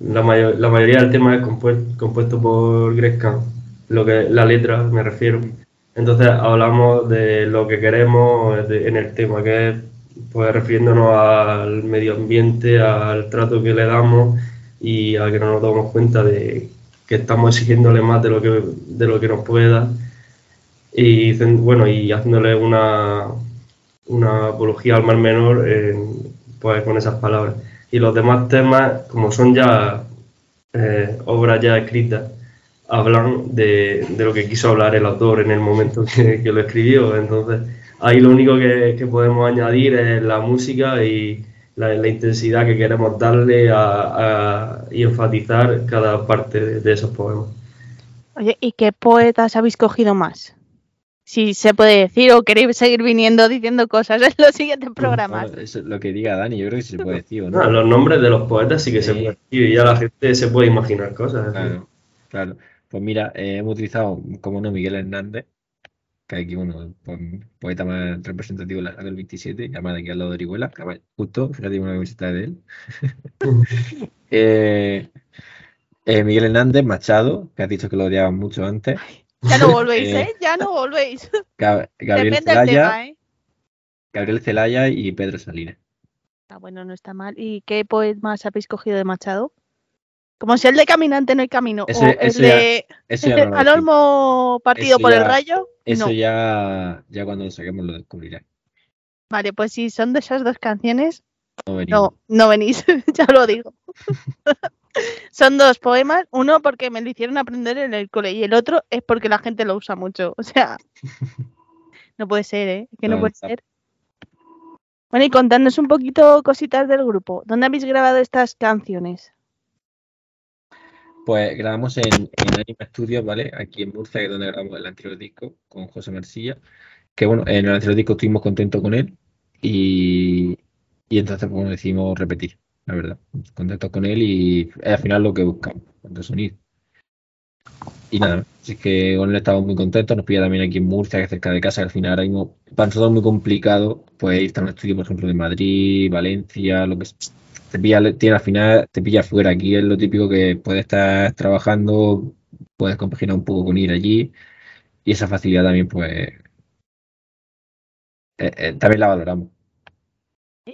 E: la, mayo- la mayoría del tema es compuesto, compuesto por Gresca, lo que la letra me refiero. Entonces hablamos de lo que queremos en el tema, que es pues refiriéndonos al medio ambiente, al trato que le damos y a que no nos damos cuenta de que estamos exigiéndole más de lo que, de lo que nos puede dar y bueno y haciéndole una, una apología al mar menor en- pues con esas palabras. Y los demás temas como son ya eh, obras ya escritas hablan de, de lo que quiso hablar el autor en el momento que, que lo escribió entonces ahí lo único que, que podemos añadir es la música y la, la intensidad que queremos darle a, a- y enfatizar cada parte de, de esos poemas
A: Oye, ¿y qué poetas habéis cogido más? Si se puede decir o queréis seguir viniendo diciendo cosas en los siguientes programas.
D: Bueno, eso es lo que diga Dani, yo creo que sí se puede decir, ¿o
E: No,
D: no?
E: los nombres de los poetas sí que se pueden decir y ya la gente se puede imaginar cosas.
D: Claro, claro. Pues mira, eh, hemos utilizado, como no, Miguel Hernández, que aquí, bueno, pues, poeta más representativo de la del 27, llamada aquí al lado de Orihuela, que además, justo, fíjate una camiseta de él. Eh, eh, Miguel Hernández, Machado, que has dicho que lo odiaban mucho antes.
A: Ya no volvéis,
D: Eh.
A: Ya no volvéis.
D: Gab- Gabriel
A: Depende del
D: Celaya,
A: tema, ¿eh?
D: Gabriel Celaya y Pedro Salinas.
A: Ah, bueno, no está mal. ¿Y qué poemas habéis cogido de Machado? Como si el de Caminante no hay camino.
D: Ese-
A: o el
D: ese ya-
A: de
D: ya no.
A: Olmo partido por el rayo.
D: Eso
A: no.
D: ya, ya cuando lo saquemos lo descubrirás.
A: Vale, pues si son de esas dos canciones,
D: No
A: no, no venís, ya lo digo. son dos poemas, uno porque me lo hicieron aprender en el cole y el otro es porque la gente lo usa mucho. O sea, no puede ser, ¿eh? Que no,
D: No,
A: puede
D: está-
A: ser. Bueno, y contadnos un poquito cositas del grupo. ¿Dónde habéis grabado estas canciones?
D: Pues grabamos en, en Anima Studios, ¿vale? Aquí en Murcia, que es donde grabamos el anterior disco con José Marsilla. Que bueno, en el anterior disco estuvimos contentos con él y, y entonces pues, bueno, decidimos repetir, la verdad. Contentos con él y al final lo que buscamos, cuanto sonido. Y nada, así que con él estamos muy contentos, nos pilla también aquí en Murcia, que es cerca de casa, que al final ahora mismo para nosotros muy complicado pues irte a un estudio, por ejemplo, de Madrid, Valencia, lo que sea te pilla, tiene, al final te pilla fuera. Aquí es lo típico que puedes estar trabajando, puedes compaginar un poco con ir allí y esa facilidad también, pues, eh, eh, también la valoramos.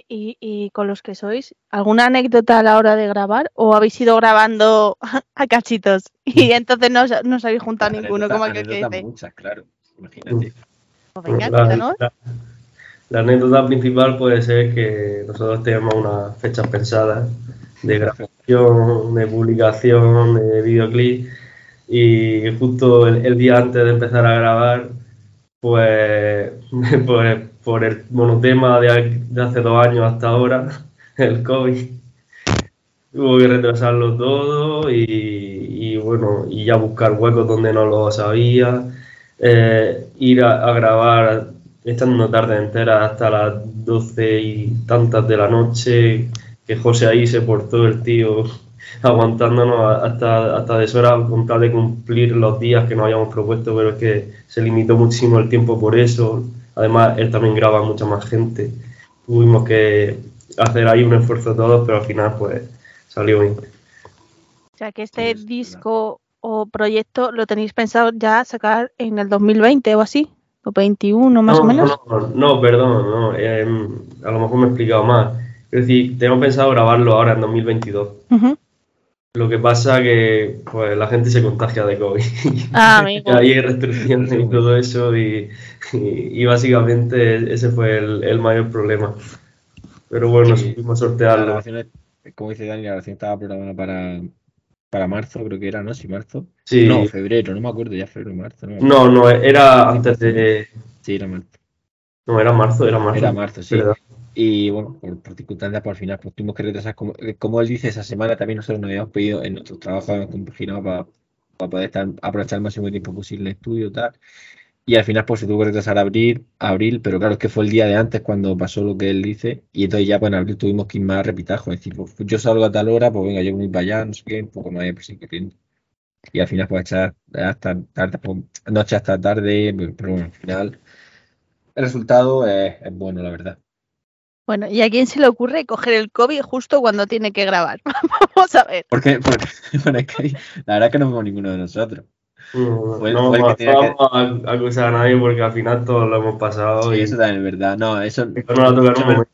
A: Y, y con los que sois, ¿alguna anécdota a la hora de grabar o habéis ido grabando a cachitos y entonces no, os- no os habéis juntado ninguno
D: Anécdotas-
A: como aquel que dice?
D: muchas, claro. Imagínate.
A: Pues venga,
E: la,
A: cuéntanos.
E: la- la anécdota principal puede ser que nosotros tenemos unas fechas pensadas de grabación, de publicación, de videoclip y justo el, el día antes de empezar a grabar, pues, pues por el monotema de, de hace dos años hasta ahora, el COVID, hubo que retrasarlo todo y, y bueno, y ya buscar huecos donde no lo sabía, eh, ir a, a grabar estando tarde entera hasta las doce y tantas de la noche, que José ahí se portó el tío aguantándonos hasta, hasta deshora con tal de cumplir los días que nos habíamos propuesto, pero es que se limitó muchísimo el tiempo por eso. Además, él también graba mucha más gente. Tuvimos que hacer ahí un esfuerzo todos, pero al final pues salió bien.
A: O sea, que este disco o proyecto lo tenéis pensado ya sacar en el 2020 o así, o 21 más
E: no,
A: o menos.
E: No, no, no, perdón, no, em, a lo mejor me he explicado mal. Es decir, tenemos pensado grabarlo ahora en 2022.
A: Ujú.
E: Lo que pasa que pues la gente se contagia de COVID.
A: Ah,
E: hay restricciones y todo eso y, y- y básicamente ese fue el, el mayor problema. Pero bueno,
D: Sí.
E: supimos sortearlo.
D: como dice Dani, la grabación estaba programada para, para marzo, creo que era, ¿no? Sí, marzo.
E: Sí.
D: No, febrero, no me acuerdo, ya febrero, marzo. No,
E: No, no, era antes de...
D: Sí, era marzo.
E: No, era marzo, era marzo.
D: Era marzo, sí.
E: ¿verdad?
D: Y bueno, por, por circunstancias, por final, pues tuvimos que retrasar. Como, eh, como él dice, esa semana también nosotros nos habíamos pedido en nuestros trabajos, habíamos compaginado para, para poder estar, aprovechar el máximo tiempo posible el estudio y tal. Y al final, pues se tuvo que retrasar a abril, abril, pero claro, es que fue el día de antes cuando pasó lo que él dice. Y entonces ya, pues en abril tuvimos que ir más a repitajo. Es decir, pues, yo salgo a tal hora, pues venga, yo voy para allá, no sé qué, un poco más de persecución. Y al final, pues echar hasta tarde, pues, noche hasta tarde, pero bueno, al final, el resultado es, es bueno, la verdad.
A: Bueno, ¿y a quién se le ocurre coger el COVID justo cuando tiene que grabar? Vamos a ver.
D: Porque, porque bueno, es que ahí- la verdad es que no fuimos ninguno de nosotros.
E: No,
D: Fue-
E: no
D: fue el que
E: vamos
D: tenía
E: no vamos a acusar a nadie porque al final todos lo hemos pasado
D: Sí,
E: y
D: eso también es verdad. No, eso
E: no en
D: mucho menos,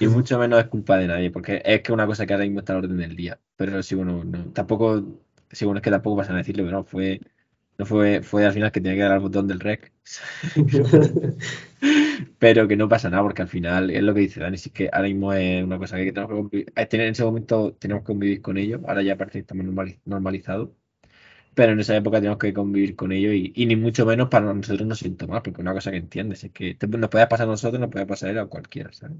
D: y mucho menos es culpa de nadie, porque es que una cosa que ahora mismo está al orden del día. Pero sí, bueno, no, tampoco, sí, bueno, es que tampoco pasan a decirlo, pero no, fue, no fue, fue al final que tenía que dar al botón del rec. Pero que no pasa nada, porque al final es lo que dice Dani, si es que ahora mismo es una cosa que tenemos que convivir, es tener- en ese momento tenemos que convivir con ello, ahora ya parece que estamos normali- normalizados, pero en esa época tenemos que convivir con ello y, y ni mucho menos para nosotros no siento mal, porque una cosa que entiendes, es que nos puede pasar a nosotros, nos puede pasar a cualquiera, ¿sabes?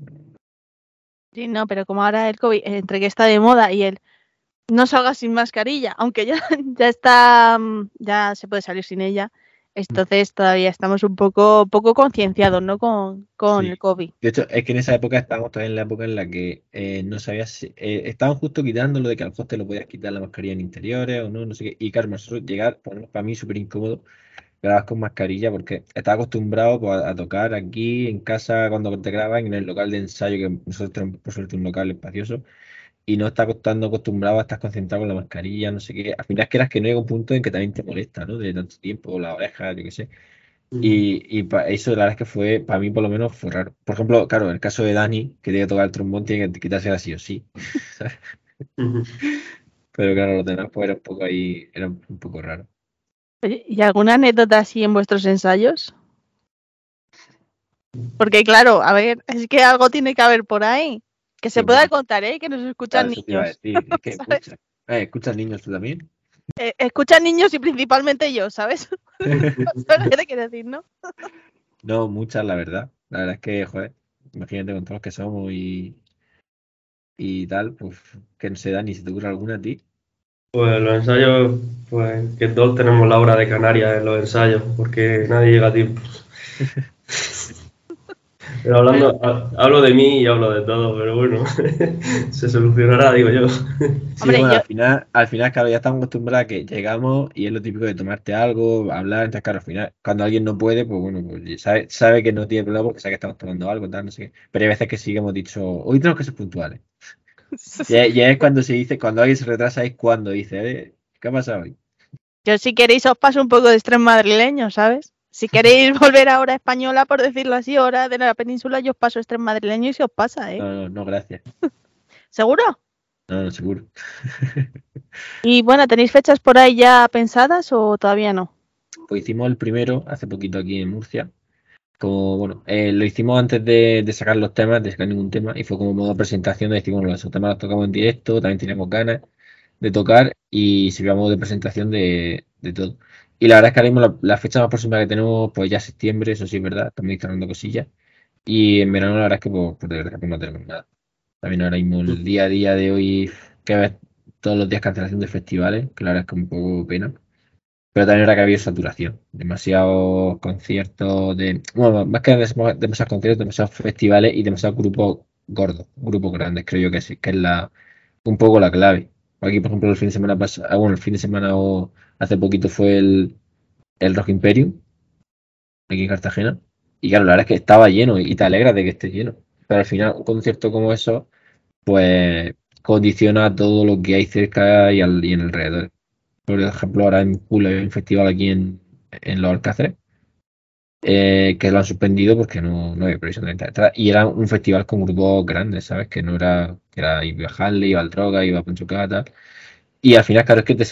A: Sí, no, pero como ahora el COVID, entre que está de moda y el no salga sin mascarilla, aunque ya, ya está, mm, ya se puede salir sin ella, entonces todavía estamos un poco, poco concienciados, ¿no? Con, con
D: Sí.
A: el COVID.
D: De hecho, es que en esa época estábamos todavía en la época en la que eh, no sabías, si- eh, estaban justo quitando lo de que al mejor te lo podías quitar la mascarilla en interiores o no, no sé qué. Y claro, nosotros llegar, por para mí súper incómodo, grabas con mascarilla porque estaba acostumbrado pues, a, a tocar aquí en casa cuando te graban en el local de ensayo, que nosotros tenemos por suerte un local espacioso, y no estás estando acostumbrado a estar concentrado con la mascarilla, no sé qué. Al final es que eras que no llega un punto en que también te molesta, ¿no? De tanto tiempo, la oreja, yo qué sé. Y, y pa- eso la verdad es que fue, para mí por lo menos fue raro. Por ejemplo, claro, en el caso de Dani, que tiene que tocar el trombón, tiene que quitarse así o sí. Pero claro, los demás pues era un poco ahí, era un poco raro.
A: ¿Y alguna anécdota así en vuestros ensayos? Porque claro, a ver, es que algo tiene que haber por ahí. Que se
D: Sí,
A: pueda
D: bueno.
A: contar, ¿eh? Que nos escuchan
D: Claro,
A: niños.
D: decir, es que
A: ¿Sabes?
D: escucha, eh, ¿escuchas niños tú también?
A: Eh, escuchan niños y principalmente yo, ¿sabes? ¿Sabes lo que te quiero decir, no?
D: No, muchas, la verdad. La verdad es que, joder, imagínate con todos los que somos y, y tal, pues que no se da ni si te ocurre alguna a ti.
E: Pues los ensayos, pues que todos tenemos la hora de Canarias en los ensayos, porque nadie llega a tiempo. Pero hablando, ha- hablo de mí y hablo de todo, pero bueno, se solucionará, digo yo.
D: Sí,
A: Hombre,
D: bueno,
A: yo-
D: al final, al final, claro, ya estamos acostumbrados a que llegamos y es lo típico de tomarte algo, hablar, entonces, claro, al final, cuando alguien no puede, pues bueno, pues sabe, sabe que no tiene problema porque sabe que estamos tomando algo, tal, no sé qué. Pero hay veces que sí que hemos dicho, hoy tenemos que ser puntuales. Y es, y es cuando se dice, cuando alguien se retrasa, es cuando dice, eh, ¿qué ha pasado hoy?
A: Yo si queréis os paso un poco de estrés madrileño, ¿sabes? Si queréis volver a hora española, por decirlo así, hora de la península, yo os paso estrés madrileño y se os pasa, ¿eh?
D: No, no, no, gracias.
A: ¿Seguro?
D: No, no, seguro.
A: Y bueno, ¿tenéis fechas por ahí ya pensadas o todavía no?
D: Pues hicimos el primero hace poquito aquí en Murcia. Como, bueno, eh, lo hicimos antes de, de sacar los temas, de sacar ningún tema, y fue como modo presentación de decir, bueno, esos temas los tocamos en directo, también teníamos ganas de tocar y sirviamos de presentación de, de todo. Y la verdad es que ahora mismo la, la fecha más próxima que tenemos, pues ya es septiembre, eso sí es verdad, también instalando cosillas. Y en verano la verdad es que, pues, pues de verdad que no tenemos nada. También ahora mismo el día a día de hoy, que ves todos los días cancelación de festivales, que la verdad es que un poco pena. Pero también era que había saturación. Demasiados conciertos de. Bueno, más que demasiados, demasiados conciertos, demasiados festivales y demasiados grupos gordos, grupos grandes, creo yo que sí, que es la un poco la clave. Aquí, por ejemplo, el fin de semana pasado, bueno, el fin de semana o hace poquito fue el, el Rock Imperium, aquí en Cartagena. Y claro, la verdad es que estaba lleno y te alegra de que esté lleno. Pero al final, un concierto como eso, pues condiciona todo lo que hay cerca y, al, y en alrededor. Por ejemplo, ahora en julio hay un festival aquí en, en Los Alcáceres, eh, que lo han suspendido porque no, no había previsión de entrar. Y era un festival con grupos grandes, ¿sabes? Que no era, que era iba Harley, iba al Droga, iba a Pancho. Y al final, claro, es que te,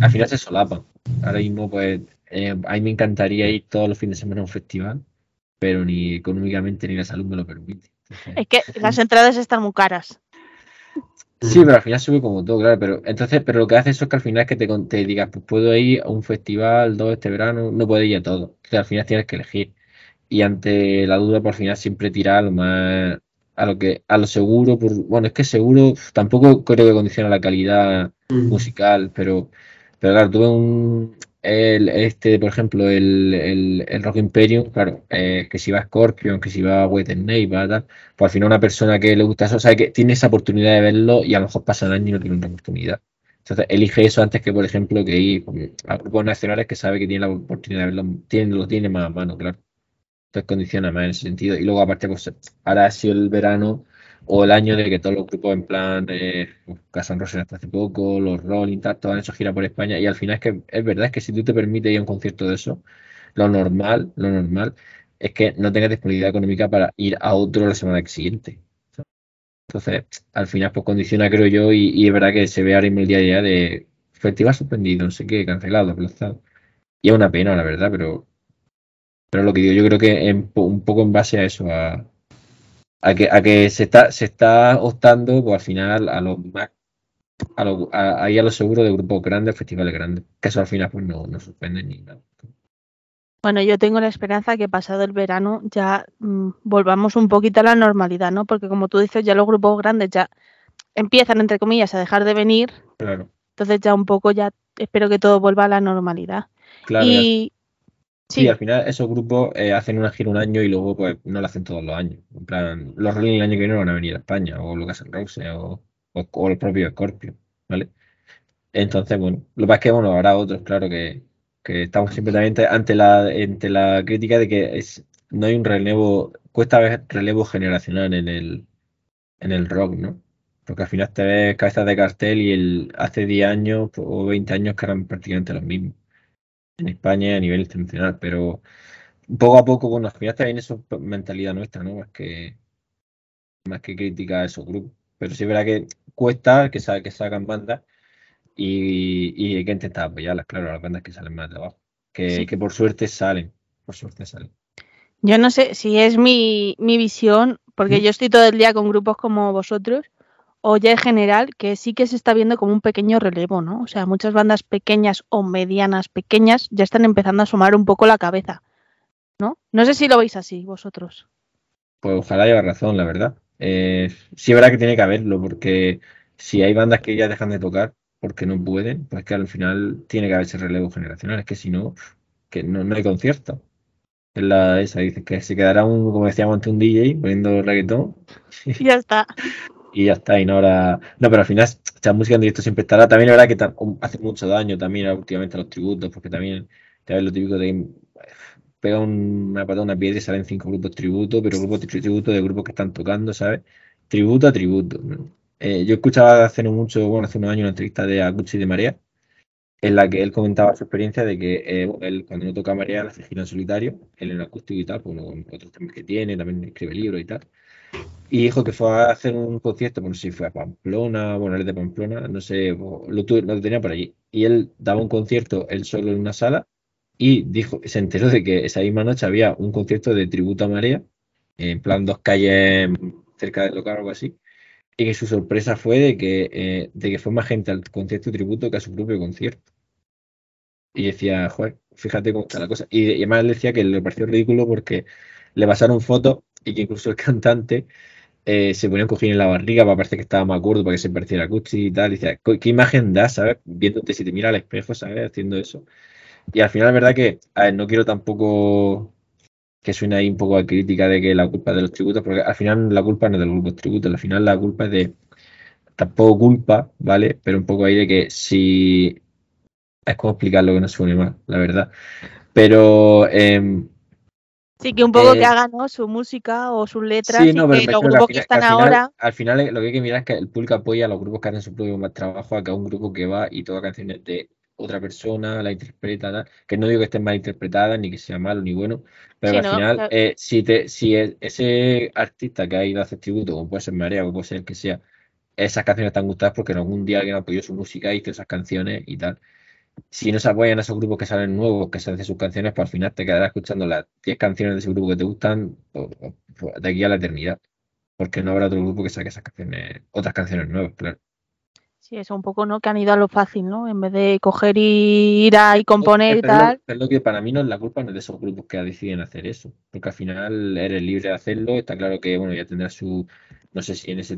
D: al final se solapan. Ahora mismo, pues, eh, a mí me encantaría ir todos los fines de semana a un festival, pero ni económicamente ni la salud me lo permite. Entonces,
A: Es que las entradas están muy caras.
D: Sí, pero al final sube como todo, claro. Pero entonces, pero lo que hace eso es que al final es que te, digas, pues puedo ir a un festival, dos este verano, no puedes ir a todo. Al final tienes que elegir. y ante la duda por final siempre tira a lo más a lo que a lo seguro por, bueno es que seguro tampoco creo que condiciona la calidad
E: Mm.
D: musical pero pero claro tuve un el, este por ejemplo el, el, el Rock Imperium claro eh, que si va Scorpion que si va White Snake va tal pues al final una persona que le gusta eso sabe que tiene esa oportunidad de verlo y a lo mejor pasa el año y no tiene otra oportunidad entonces elige eso antes que por ejemplo que ir a grupos nacionales que sabe que tiene la oportunidad de verlo tiene, lo tiene más a mano claro entonces condiciona más en ese sentido. Y luego, aparte, pues ahora ha sido el verano o el año de que todos los grupos, en plan, eh, Casan Roser hasta hace poco, los Rolling, todos han hecho gira por España. Y al final es que es verdad es que si tú te permites ir a un concierto de eso, lo normal, lo normal es que no tengas disponibilidad económica para ir a otro la semana siguiente. Entonces, al final, pues condiciona, creo yo, y, y es verdad que se ve ahora mismo el día a día de festival suspendido, no sé qué, cancelado, aplazado. Y es una pena, la verdad, pero pero lo que digo, yo creo que en un poco en base a eso, a, a que, a que se está, se está optando pues, al final a los más, a lo, a, ahí a lo seguro de grupos grandes, festivales grandes, que eso al final pues no, no suspenden ni nada.
A: Bueno, yo tengo la esperanza que pasado el verano ya mm, volvamos un poquito a la normalidad, ¿no? Porque como tú dices, ya los grupos grandes ya empiezan, entre comillas, a dejar de venir.
D: Claro,
A: Entonces ya un poco ya espero que todo vuelva a la normalidad.
D: claro. y sí,
A: sí,
D: al final esos grupos eh, hacen una gira un año y luego pues no lo hacen todos los años. En plan, los Rolling el año que viene van a venir a España, o Lucas Rose, o, o, o el propio Scorpio, ¿vale? Entonces, bueno, lo que pasa es que, bueno, habrá otros, claro, que, que estamos siempre también ante- la, ante la crítica de que es, no hay un relevo, cuesta ver relevo generacional en el, en el rock, ¿no? Porque al final te ves cabezas de cartel y el, hace 10 años o 20 años que eran prácticamente los mismos en España a nivel internacional, pero poco a poco, bueno, al final también eso es mentalidad nuestra, ¿no? Más que, más que crítica a esos grupos. Pero sí es verdad que cuesta que, sa- que sacan bandas y, y hay que intentar apoyarlas, claro, las bandas que salen más de abajo. Que,
A: Sí.
D: que por suerte salen, por suerte salen.
A: yo no sé si es mi, mi visión, porque
D: ¿Mm?
A: yo estoy todo el día con grupos como vosotros, o ya en general, que sí que se está viendo como un pequeño relevo, ¿no? O sea, muchas bandas pequeñas o medianas pequeñas ya están empezando a asomar un poco la cabeza, ¿no? No sé si lo veis así vosotros.
D: Pues ojalá lleva razón, la verdad. Eh, sí es verdad que tiene que haberlo, porque si hay bandas que ya dejan de tocar porque no pueden, pues que al final tiene que haber ese relevo generacional. Es que si no, que no, no hay concierto. Es la esa, dice que se quedará un, como decíamos antes, un DJ poniendo reggaetón
A: Y ya está.
D: y ya está. Y no ahora. No, pero al final, esta música en directo siempre estará. También es verdad que um, hace mucho daño también últimamente a los tributos, porque también te ves lo típico de eh, pega una patada una piedra y salen cinco grupos tributo, pero grupos tri- tributo de grupos que están tocando, ¿sabes? Tributo a tributo. Eh, yo escuchaba hace mucho, bueno, hace unos años una entrevista de Aguchi de Marea, en la que él comentaba su experiencia de que eh, él cuando no toca Marea hace gira en solitario, él en acústico y tal, pues, con otros temas que tiene, también escribe libros y tal. Y dijo que fue a hacer un concierto, no sé si fue a Pamplona, bueno, él de Pamplona, no sé, lo, tu- lo tenía por allí. Y él daba un concierto él solo en una sala y dijo, se enteró de que esa misma noche había un concierto de tributo a Marea, en plan dos calles cerca del local o algo así, y que su sorpresa fue de que, eh, de que fue más gente al concierto de tributo que a su propio concierto. Y decía, joder, fíjate cómo está la cosa. Y, además él decía que le pareció ridículo porque le pasaron fotos y que incluso el cantante eh, se ponía un cojín en la barriga para parecer que estaba más gordo, para que se pareciera a Gucci y tal. Y decía, "Co- ¿qué imagen da, sabes? Viéndote si te mira al espejo, ¿sabes? Haciendo eso. Y al final, es verdad que, no quiero tampoco que suene ahí un poco a crítica de que la culpa es de los tributos, porque al final la culpa no es de los grupos tributos, al final la culpa es de, tampoco culpa, ¿vale? Pero un poco ahí de que si, es como explicarlo que no suene mal, la verdad. Pero, em,
A: Sí, que un poco
D: Eh,
A: que hagan ¿no? su música o sus letras
D: Sí,
A: y
D: no,
A: que los grupos
D: que
A: están
D: final-
A: ahora.
D: al final lo que hay que mirar es que el público apoya a los grupos que hacen su propio trabajo a que a un grupo que va y toca canciones de otra persona, la interpreta, tal, que no digo que estén mal interpretadas, ni que sea malo ni bueno, pero
A: Sí,
D: al
A: no,
D: final,
A: claro.
D: eh, si te, si e- ese artista que ha ido a hacer tributo, como puede ser Marea, o puede ser el que sea, esas canciones están gustadas porque en algún día alguien apoyó su música, hizo esas canciones y tal. Si no se apoyan a esos grupos que salen nuevos, que se hacen sus canciones, pues al final te quedarás escuchando las 10 canciones de ese grupo que te gustan o- o- o de aquí a la eternidad porque no habrá otro grupo que saque esas canciones, otras canciones nuevas, claro.
A: Sí, eso un poco, ¿no? Que han ido a lo fácil, ¿no? En vez de coger y ir a y componer y tal.
D: es lo que para mí no es la culpa no es de esos grupos que deciden hacer eso, porque al final eres libre de hacerlo, está claro que bueno ya tendrá su, no sé si en ese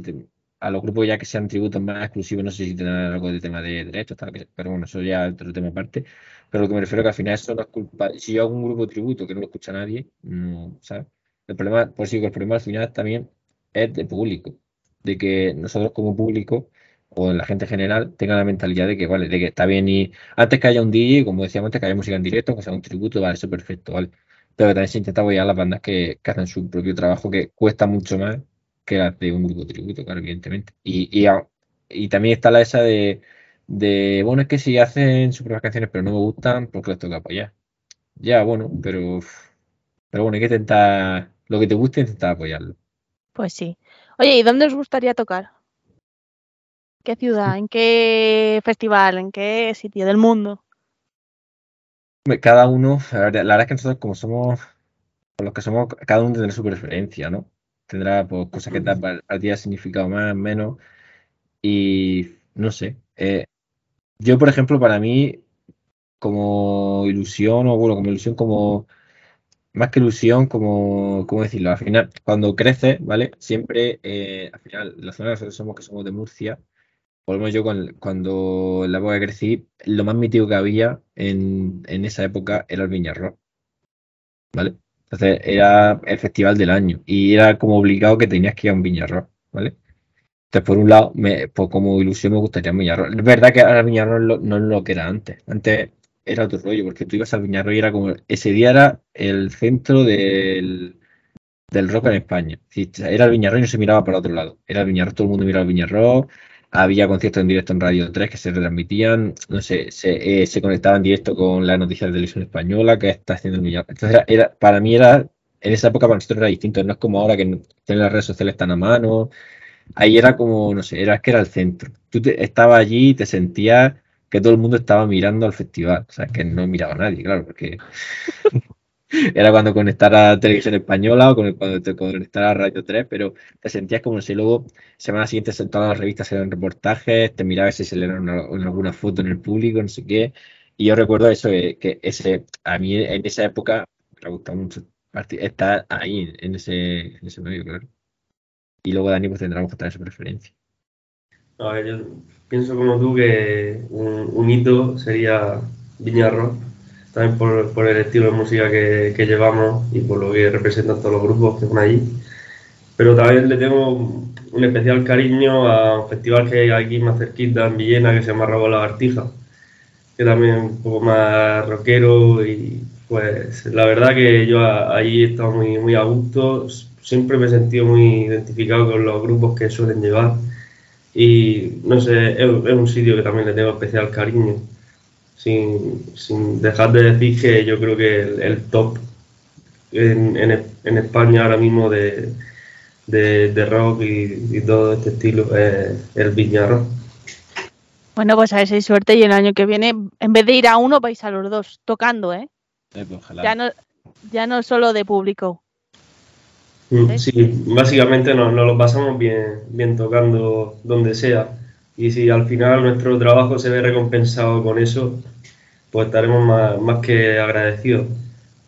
D: a los grupos ya que sean tributos más exclusivos, no sé si tendrán algo de tema de derechos, pero bueno, eso ya es otro tema aparte, pero lo que me refiero es que al final eso no es culpa, si yo hago un grupo tributo que no lo escucha nadie, no, ¿sabes? El problema, por eso digo, el problema al final también es de público, de que nosotros como público o la gente en general tenga la mentalidad de que, vale, de que está bien y antes que haya un DJ, como decíamos antes, que haya música en directo, que sea un tributo, vale, eso es perfecto, vale. Pero también se intenta apoyar a las bandas que, que hacen su propio trabajo, que cuesta mucho más que las de un grupo tributo, claro, evidentemente. Y, y, también está la esa de, de, bueno, es que si hacen sus propias canciones pero no me gustan, pues que les toca apoyar. Ya, bueno, pero, pero bueno, hay que intentar, lo que te guste, intentar apoyarlo.
A: Pues sí. Oye, ¿y dónde os gustaría tocar? ¿Qué ciudad? ¿En qué festival? ¿En qué sitio del mundo?
D: Cada uno, la verdad, la verdad es que nosotros como somos, los que somos, cada uno tendrá su preferencia, ¿no? Tendrá pues, cosas que tal para, para ti ha significado más, menos, y no sé. eh, yo, por ejemplo, para mí, como ilusión, o bueno, como ilusión, como, más que ilusión, como, ¿cómo decirlo? Al final, cuando creces, ¿vale? Siempre, eh, al final, la zona que nosotros somos, que somos de Murcia, menos yo con- cuando en la época que crecí, lo más mítico que había en, en esa época era el Viñarrock. ¿vale? Entonces era el festival del año y era como obligado que tenías que ir a un Viñarrock, ¿vale? Entonces, por un lado, me, pues como ilusión me gustaría un Viñarrock. Es verdad que ahora el Viñarrock no, es lo- que era antes. Antes era otro rollo, porque tú ibas al Viñarrock y era como, ese día era el centro del, del rock en España. Era el Viñarrock y no se miraba para otro lado. Era el Viñarrock, todo el mundo miraba el Viñarrock. Había conciertos en directo en Radio 3 que se retransmitían, no sé, se, eh, directo con las noticias de televisión española que está haciendo el Viñarrock. Entonces, era, era- para mí era, en esa época para nosotros era distinto, no es como ahora que tienen las redes sociales tan a mano. Ahí era como, no sé, era que era el centro. Tú estabas allí y te sentías que todo el mundo estaba mirando al festival. O sea, que no miraba a nadie, claro, porque era cuando conectara a Televisión Española o cuando te conectara a Radio 3, pero te sentías como si luego, semana siguiente, en todas las revistas eran reportajes, te mirabas si se le dieron alguna foto en el público, no sé qué. Y yo recuerdo eso, eh, que ese, a mí en esa época me gustaba mucho estar ahí, en ese, en ese medio, claro. Y luego Dani pues tendrá que su preferencia.
E: A ver, yo pienso como tú que un, un hito sería Viñarro, también por, por el estilo de música que, que llevamos y por lo que representan todos los grupos que están allí. Pero también le tengo un especial cariño a un festival que hay aquí más cerquita en Villena que se llama Rabo Lagartija, que también es un poco más rockero y pues la verdad que yo allí he estado muy, muy a gusto, siempre me he sentido muy identificado con los grupos que suelen llevar y no sé, es, es un sitio que también le tengo especial cariño, sin, sin dejar de decir que yo creo que el, el top en, en, en España ahora mismo de, de, de rock y, y todo este estilo es el Viñarro.
A: Bueno, pues a ver si hay suerte y el año que viene, en vez de ir a uno, vais a los dos, tocando, ¿eh?
D: Eh, pues.
A: Ya no, ya no solo de público.
E: Mm, Sí, básicamente nos, nos lo pasamos bien, bien tocando donde sea. Y si al final nuestro trabajo se ve recompensado con eso, pues estaremos más, más que agradecidos.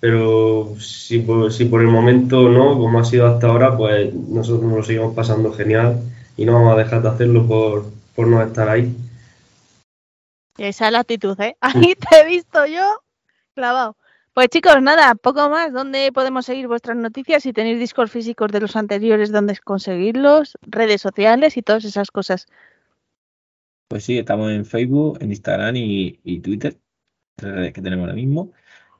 E: Pero si por, si por el momento no, como ha sido hasta ahora, pues nosotros nos lo seguimos pasando genial y no vamos a dejar de hacerlo por, por no estar ahí.
A: Esa es la actitud, ¿eh? Ahí te he visto yo clavado. Pues chicos, nada, poco más. ¿Dónde podemos seguir vuestras noticias? Si tenéis discos físicos de los anteriores, ¿dónde conseguirlos? Redes sociales y todas esas cosas.
D: Pues sí, estamos en Facebook, en Instagram y, Twitter, que tenemos ahora mismo.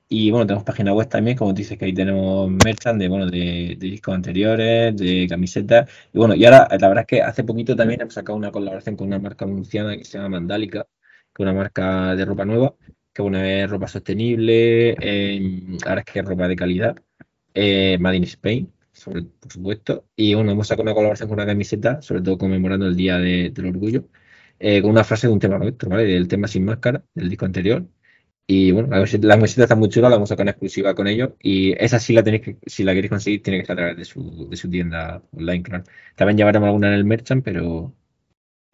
D: Y bueno, tenemos página web también, como dices, que ahí tenemos merchant de, bueno, de, discos anteriores, de camisetas. Y bueno, y ahora la verdad es que hace poquito también hemos sacado una colaboración con una marca anunciada que se llama Mandálica, que es una marca de ropa nueva, que bueno, es ropa sostenible, eh, ahora es que ropa de calidad, eh, Made in Spain, por supuesto. Y bueno, hemos sacado una colaboración con una camiseta, sobre todo conmemorando el Día de- del Orgullo, eh, con una frase de un tema nuestro, ¿vale? Del tema Sin Máscara, del disco anterior. Y bueno, la camiseta, la camiseta está muy chula, la vamos a sacar en exclusiva con ellos. Y esa sí la tenéis que, si la queréis conseguir, tiene que estar a través de su, de su tienda online, claro. También llevaremos alguna en el merchant, pero,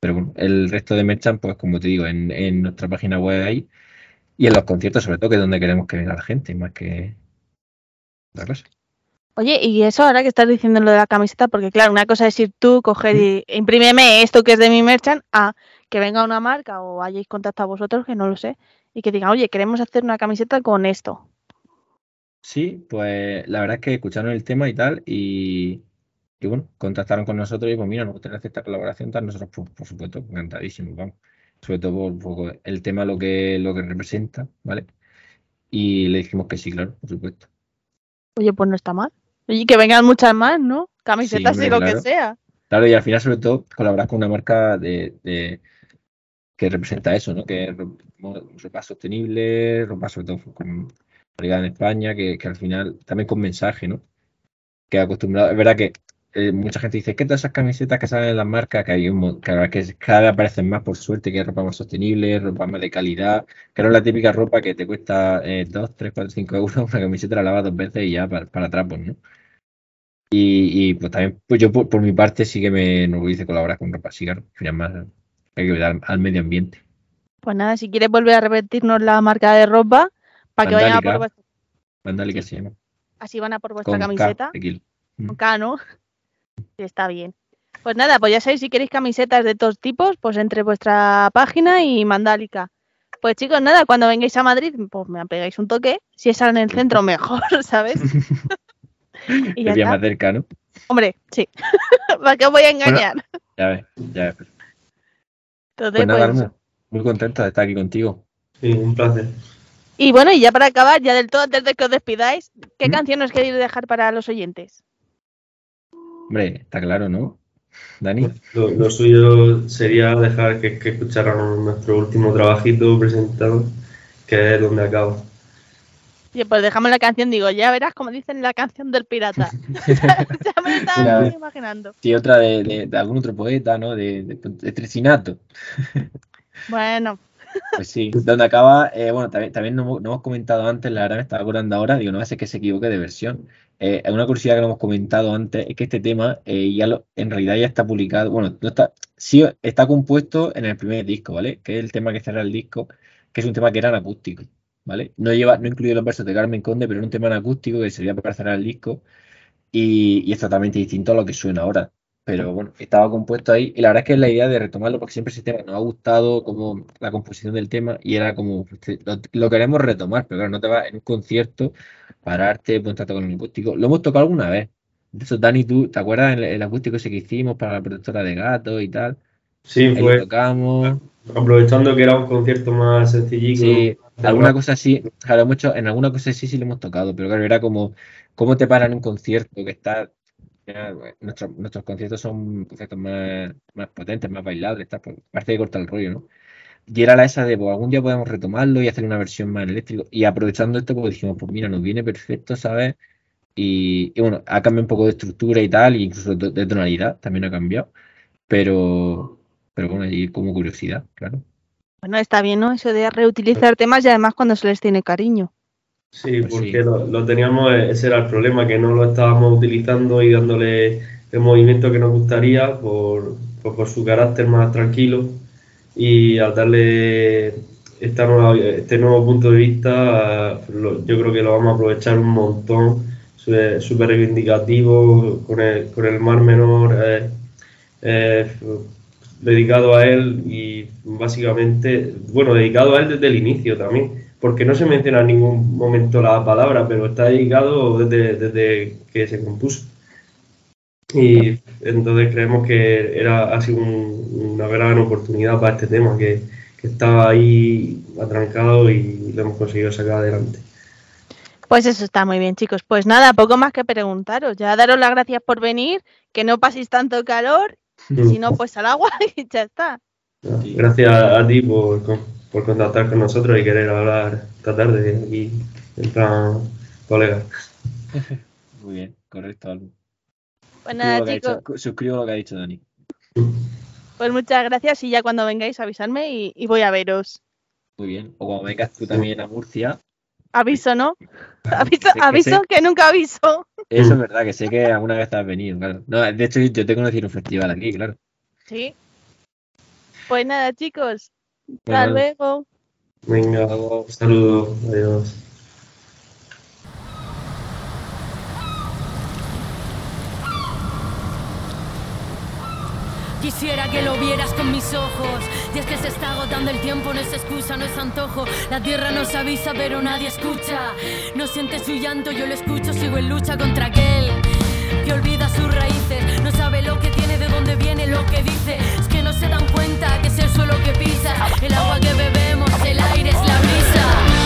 D: Pero bueno, el resto de merchan, pues como te digo, en, en nuestra página web ahí y en los conciertos, sobre todo, que es donde queremos que venga la gente, más que otra cosa.
A: Oye, y eso ahora que estás diciendo lo de la camiseta, porque claro, una cosa es ir tú, coger y imprímeme esto que es de mi merchant, a que venga una marca o hayáis contactado vosotros, que no lo sé, y que digan, oye, queremos hacer una camiseta con esto.
D: Sí, pues la verdad es que escucharon el tema y tal, y, y bueno, contactaron con nosotros y pues mira, nos gustaría hacer esta colaboración, tal, nosotros por, por supuesto, encantadísimos, vamos. Sobre todo por un poco el tema lo que, lo que representa, ¿vale? Y le dijimos que sí, claro, por supuesto.
A: Oye, pues no está mal. Oye, que vengan muchas más, ¿no? Camisetas
D: hombre,
A: y lo
D: claro.
A: que sea.
D: Claro, y al final, sobre todo, colaborar con una marca de, de- que representa eso, ¿no? Que es ropa sostenible, ropa sobre todo con en España, que, que al final también con mensaje, ¿no? Que acostumbrado, es verdad que eh, mucha gente dice que todas esas camisetas que salen en las marcas, que hay un, que, que cada vez aparecen más por suerte, que es ropa más sostenible, ropa más de calidad, que no es la típica ropa que te cuesta eh, 2, 3, 4, 5 euros, una camiseta la lavas dos veces y ya para, para trapos, ¿no? Y, y, pues también, pues yo por, por mi parte sí que me enorgullece colaborar con ropa así, claro, al final más hay que cuidar al medio ambiente.
A: Pues nada, si quieres volver a repetirnos la marca de ropa, para que vayan a por vuestra,
D: Mándale que se llama.
A: así van a por vuestra
D: Con K
A: camiseta.
D: kilo.
A: Con K, ¿no? Sí, está bien. Pues nada, pues ya sabéis, si queréis camisetas de todos tipos, pues entre vuestra página y Mandálica. Pues chicos, nada, cuando vengáis a Madrid, pues me pegáis un toque. Si es en el centro, mejor, ¿sabes? y ya está.
D: más cerca, ¿no?
A: Hombre, sí. ¿Para qué os voy a engañar?
D: Ya ves, ya ves.
A: Entonces,
D: Pues nada,
A: pues,
D: muy contento de estar aquí contigo.
E: Sí, un placer.
A: Y bueno, y ya para acabar, ya del todo, antes de que os despidáis, ¿qué
D: ¿Mm?
A: canción os queréis dejar para los oyentes?
D: Hombre, está claro, ¿no? Dani,
E: Lo, lo suyo sería dejar que, que escucharan nuestro último trabajito presentado, que es donde acaba.
A: Pues dejamos la canción, digo, ya verás como dicen la canción del pirata. ya me lo estaba imaginando.
D: sí, otra de, de- de algún otro poeta, ¿no? De, de.
A: Bueno,
D: Pues sí, donde acaba, eh, bueno, también, también no, hemos- no hemos comentado antes, la verdad me estaba acordando ahora, digo, no ser que se equivoque de versión. Eh, una curiosidad que no hemos comentado antes es que este tema eh, ya lo, en realidad ya está publicado, bueno, no está, sí está compuesto en el primer disco, ¿vale? Que es el tema que cierra el disco, que es un tema que era en acústico, ¿vale? No lleva, no incluye los versos de Carmen Conde, pero era un tema en acústico que servía para cerrar el disco y, y es totalmente distinto a lo que suena ahora. Pero bueno, estaba compuesto ahí y la verdad es que es la idea de retomarlo porque siempre ese tema nos ha gustado como la composición del tema y era como, pues, lo, lo queremos retomar, pero claro, no te vas en un concierto, pararte, ponerte con el acústico. Lo hemos tocado alguna vez. De hecho, Dani, ¿tú te acuerdas el, el acústico ese que hicimos para la protectora de gatos y tal?
E: Sí,
D: lo
E: pues
D: tocamos.
E: aprovechando que era un concierto más sencillito.
D: Sí, alguna cosa así, claro, hecho- en alguna cosa sí, sí lo hemos tocado, pero claro, era como, ¿cómo te paran un concierto que está, nuestros, conciertos son conciertos más, más potentes, más bailables, tal, pues, parece que corta el rollo, ¿no? Y era la esa de, pues algún día podemos retomarlo y hacer una versión más en eléctrico. Y aprovechando esto, pues dijimos, pues mira, nos viene perfecto, ¿sabes? Y, y bueno, ha cambiado un poco de estructura y tal, e incluso de, de tonalidad, también ha cambiado, pero, pero bueno, ahí como curiosidad, claro.
A: Bueno, está bien, ¿no? Eso de reutilizar temas y además cuando se les tiene cariño.
E: Sí,
D: Pues
E: porque
D: sí.
E: Lo, lo teníamos, ese era el problema, que no lo estábamos utilizando y dándole el movimiento que nos gustaría por, por, por su carácter más tranquilo. Y al darle esta nueva- este nuevo punto de vista, lo- yo creo que lo vamos a aprovechar un montón, súper reivindicativo, con el, con el mar menor eh, eh, dedicado a él y básicamente, bueno, dedicado a él desde el inicio también, porque no se menciona en ningún momento la palabra, pero está dedicado desde, desde que se compuso. Y entonces creemos que era ha sido un- una gran oportunidad para este tema, que, que estaba ahí atrancado y lo hemos conseguido sacar adelante.
A: Pues eso está muy bien, chicos. Pues nada, poco más que preguntaros. Ya daros las gracias por venir, que no paséis tanto calor, y si no, pues al agua y ya está.
E: Gracias a ti por, por contactar con nosotros y querer hablar esta tarde aquí en plan colega.
D: Muy bien, correcto, Albu.
A: Pues nada, chicos,
D: suscribo lo que ha dicho Dani.
A: pues muchas gracias y ya cuando vengáis avisadme y, y voy a veros.
D: Muy bien. O cuando vengas tú también a Murcia.
A: Aviso, ¿no? Aviso,
D: que
A: aviso que nunca aviso.
D: Eso es verdad, que sé que alguna vez has venido, claro. No, de hecho, yo te conocí en un festival aquí, claro.
A: Sí. Pues nada, chicos. Hasta luego.
E: Venga, un saludo. Adiós.
F: Quisiera que lo vieras con mis ojos. Y es que se está agotando el tiempo, no es excusa, no es antojo. La tierra nos avisa, pero nadie escucha. No siente su llanto, yo lo escucho, sigo en lucha contra aquel que olvida sus raíces, no sabe lo que dónde viene lo que dice. Es que no se dan cuenta que es el suelo que pisa, el agua que bebemos, el aire es la brisa.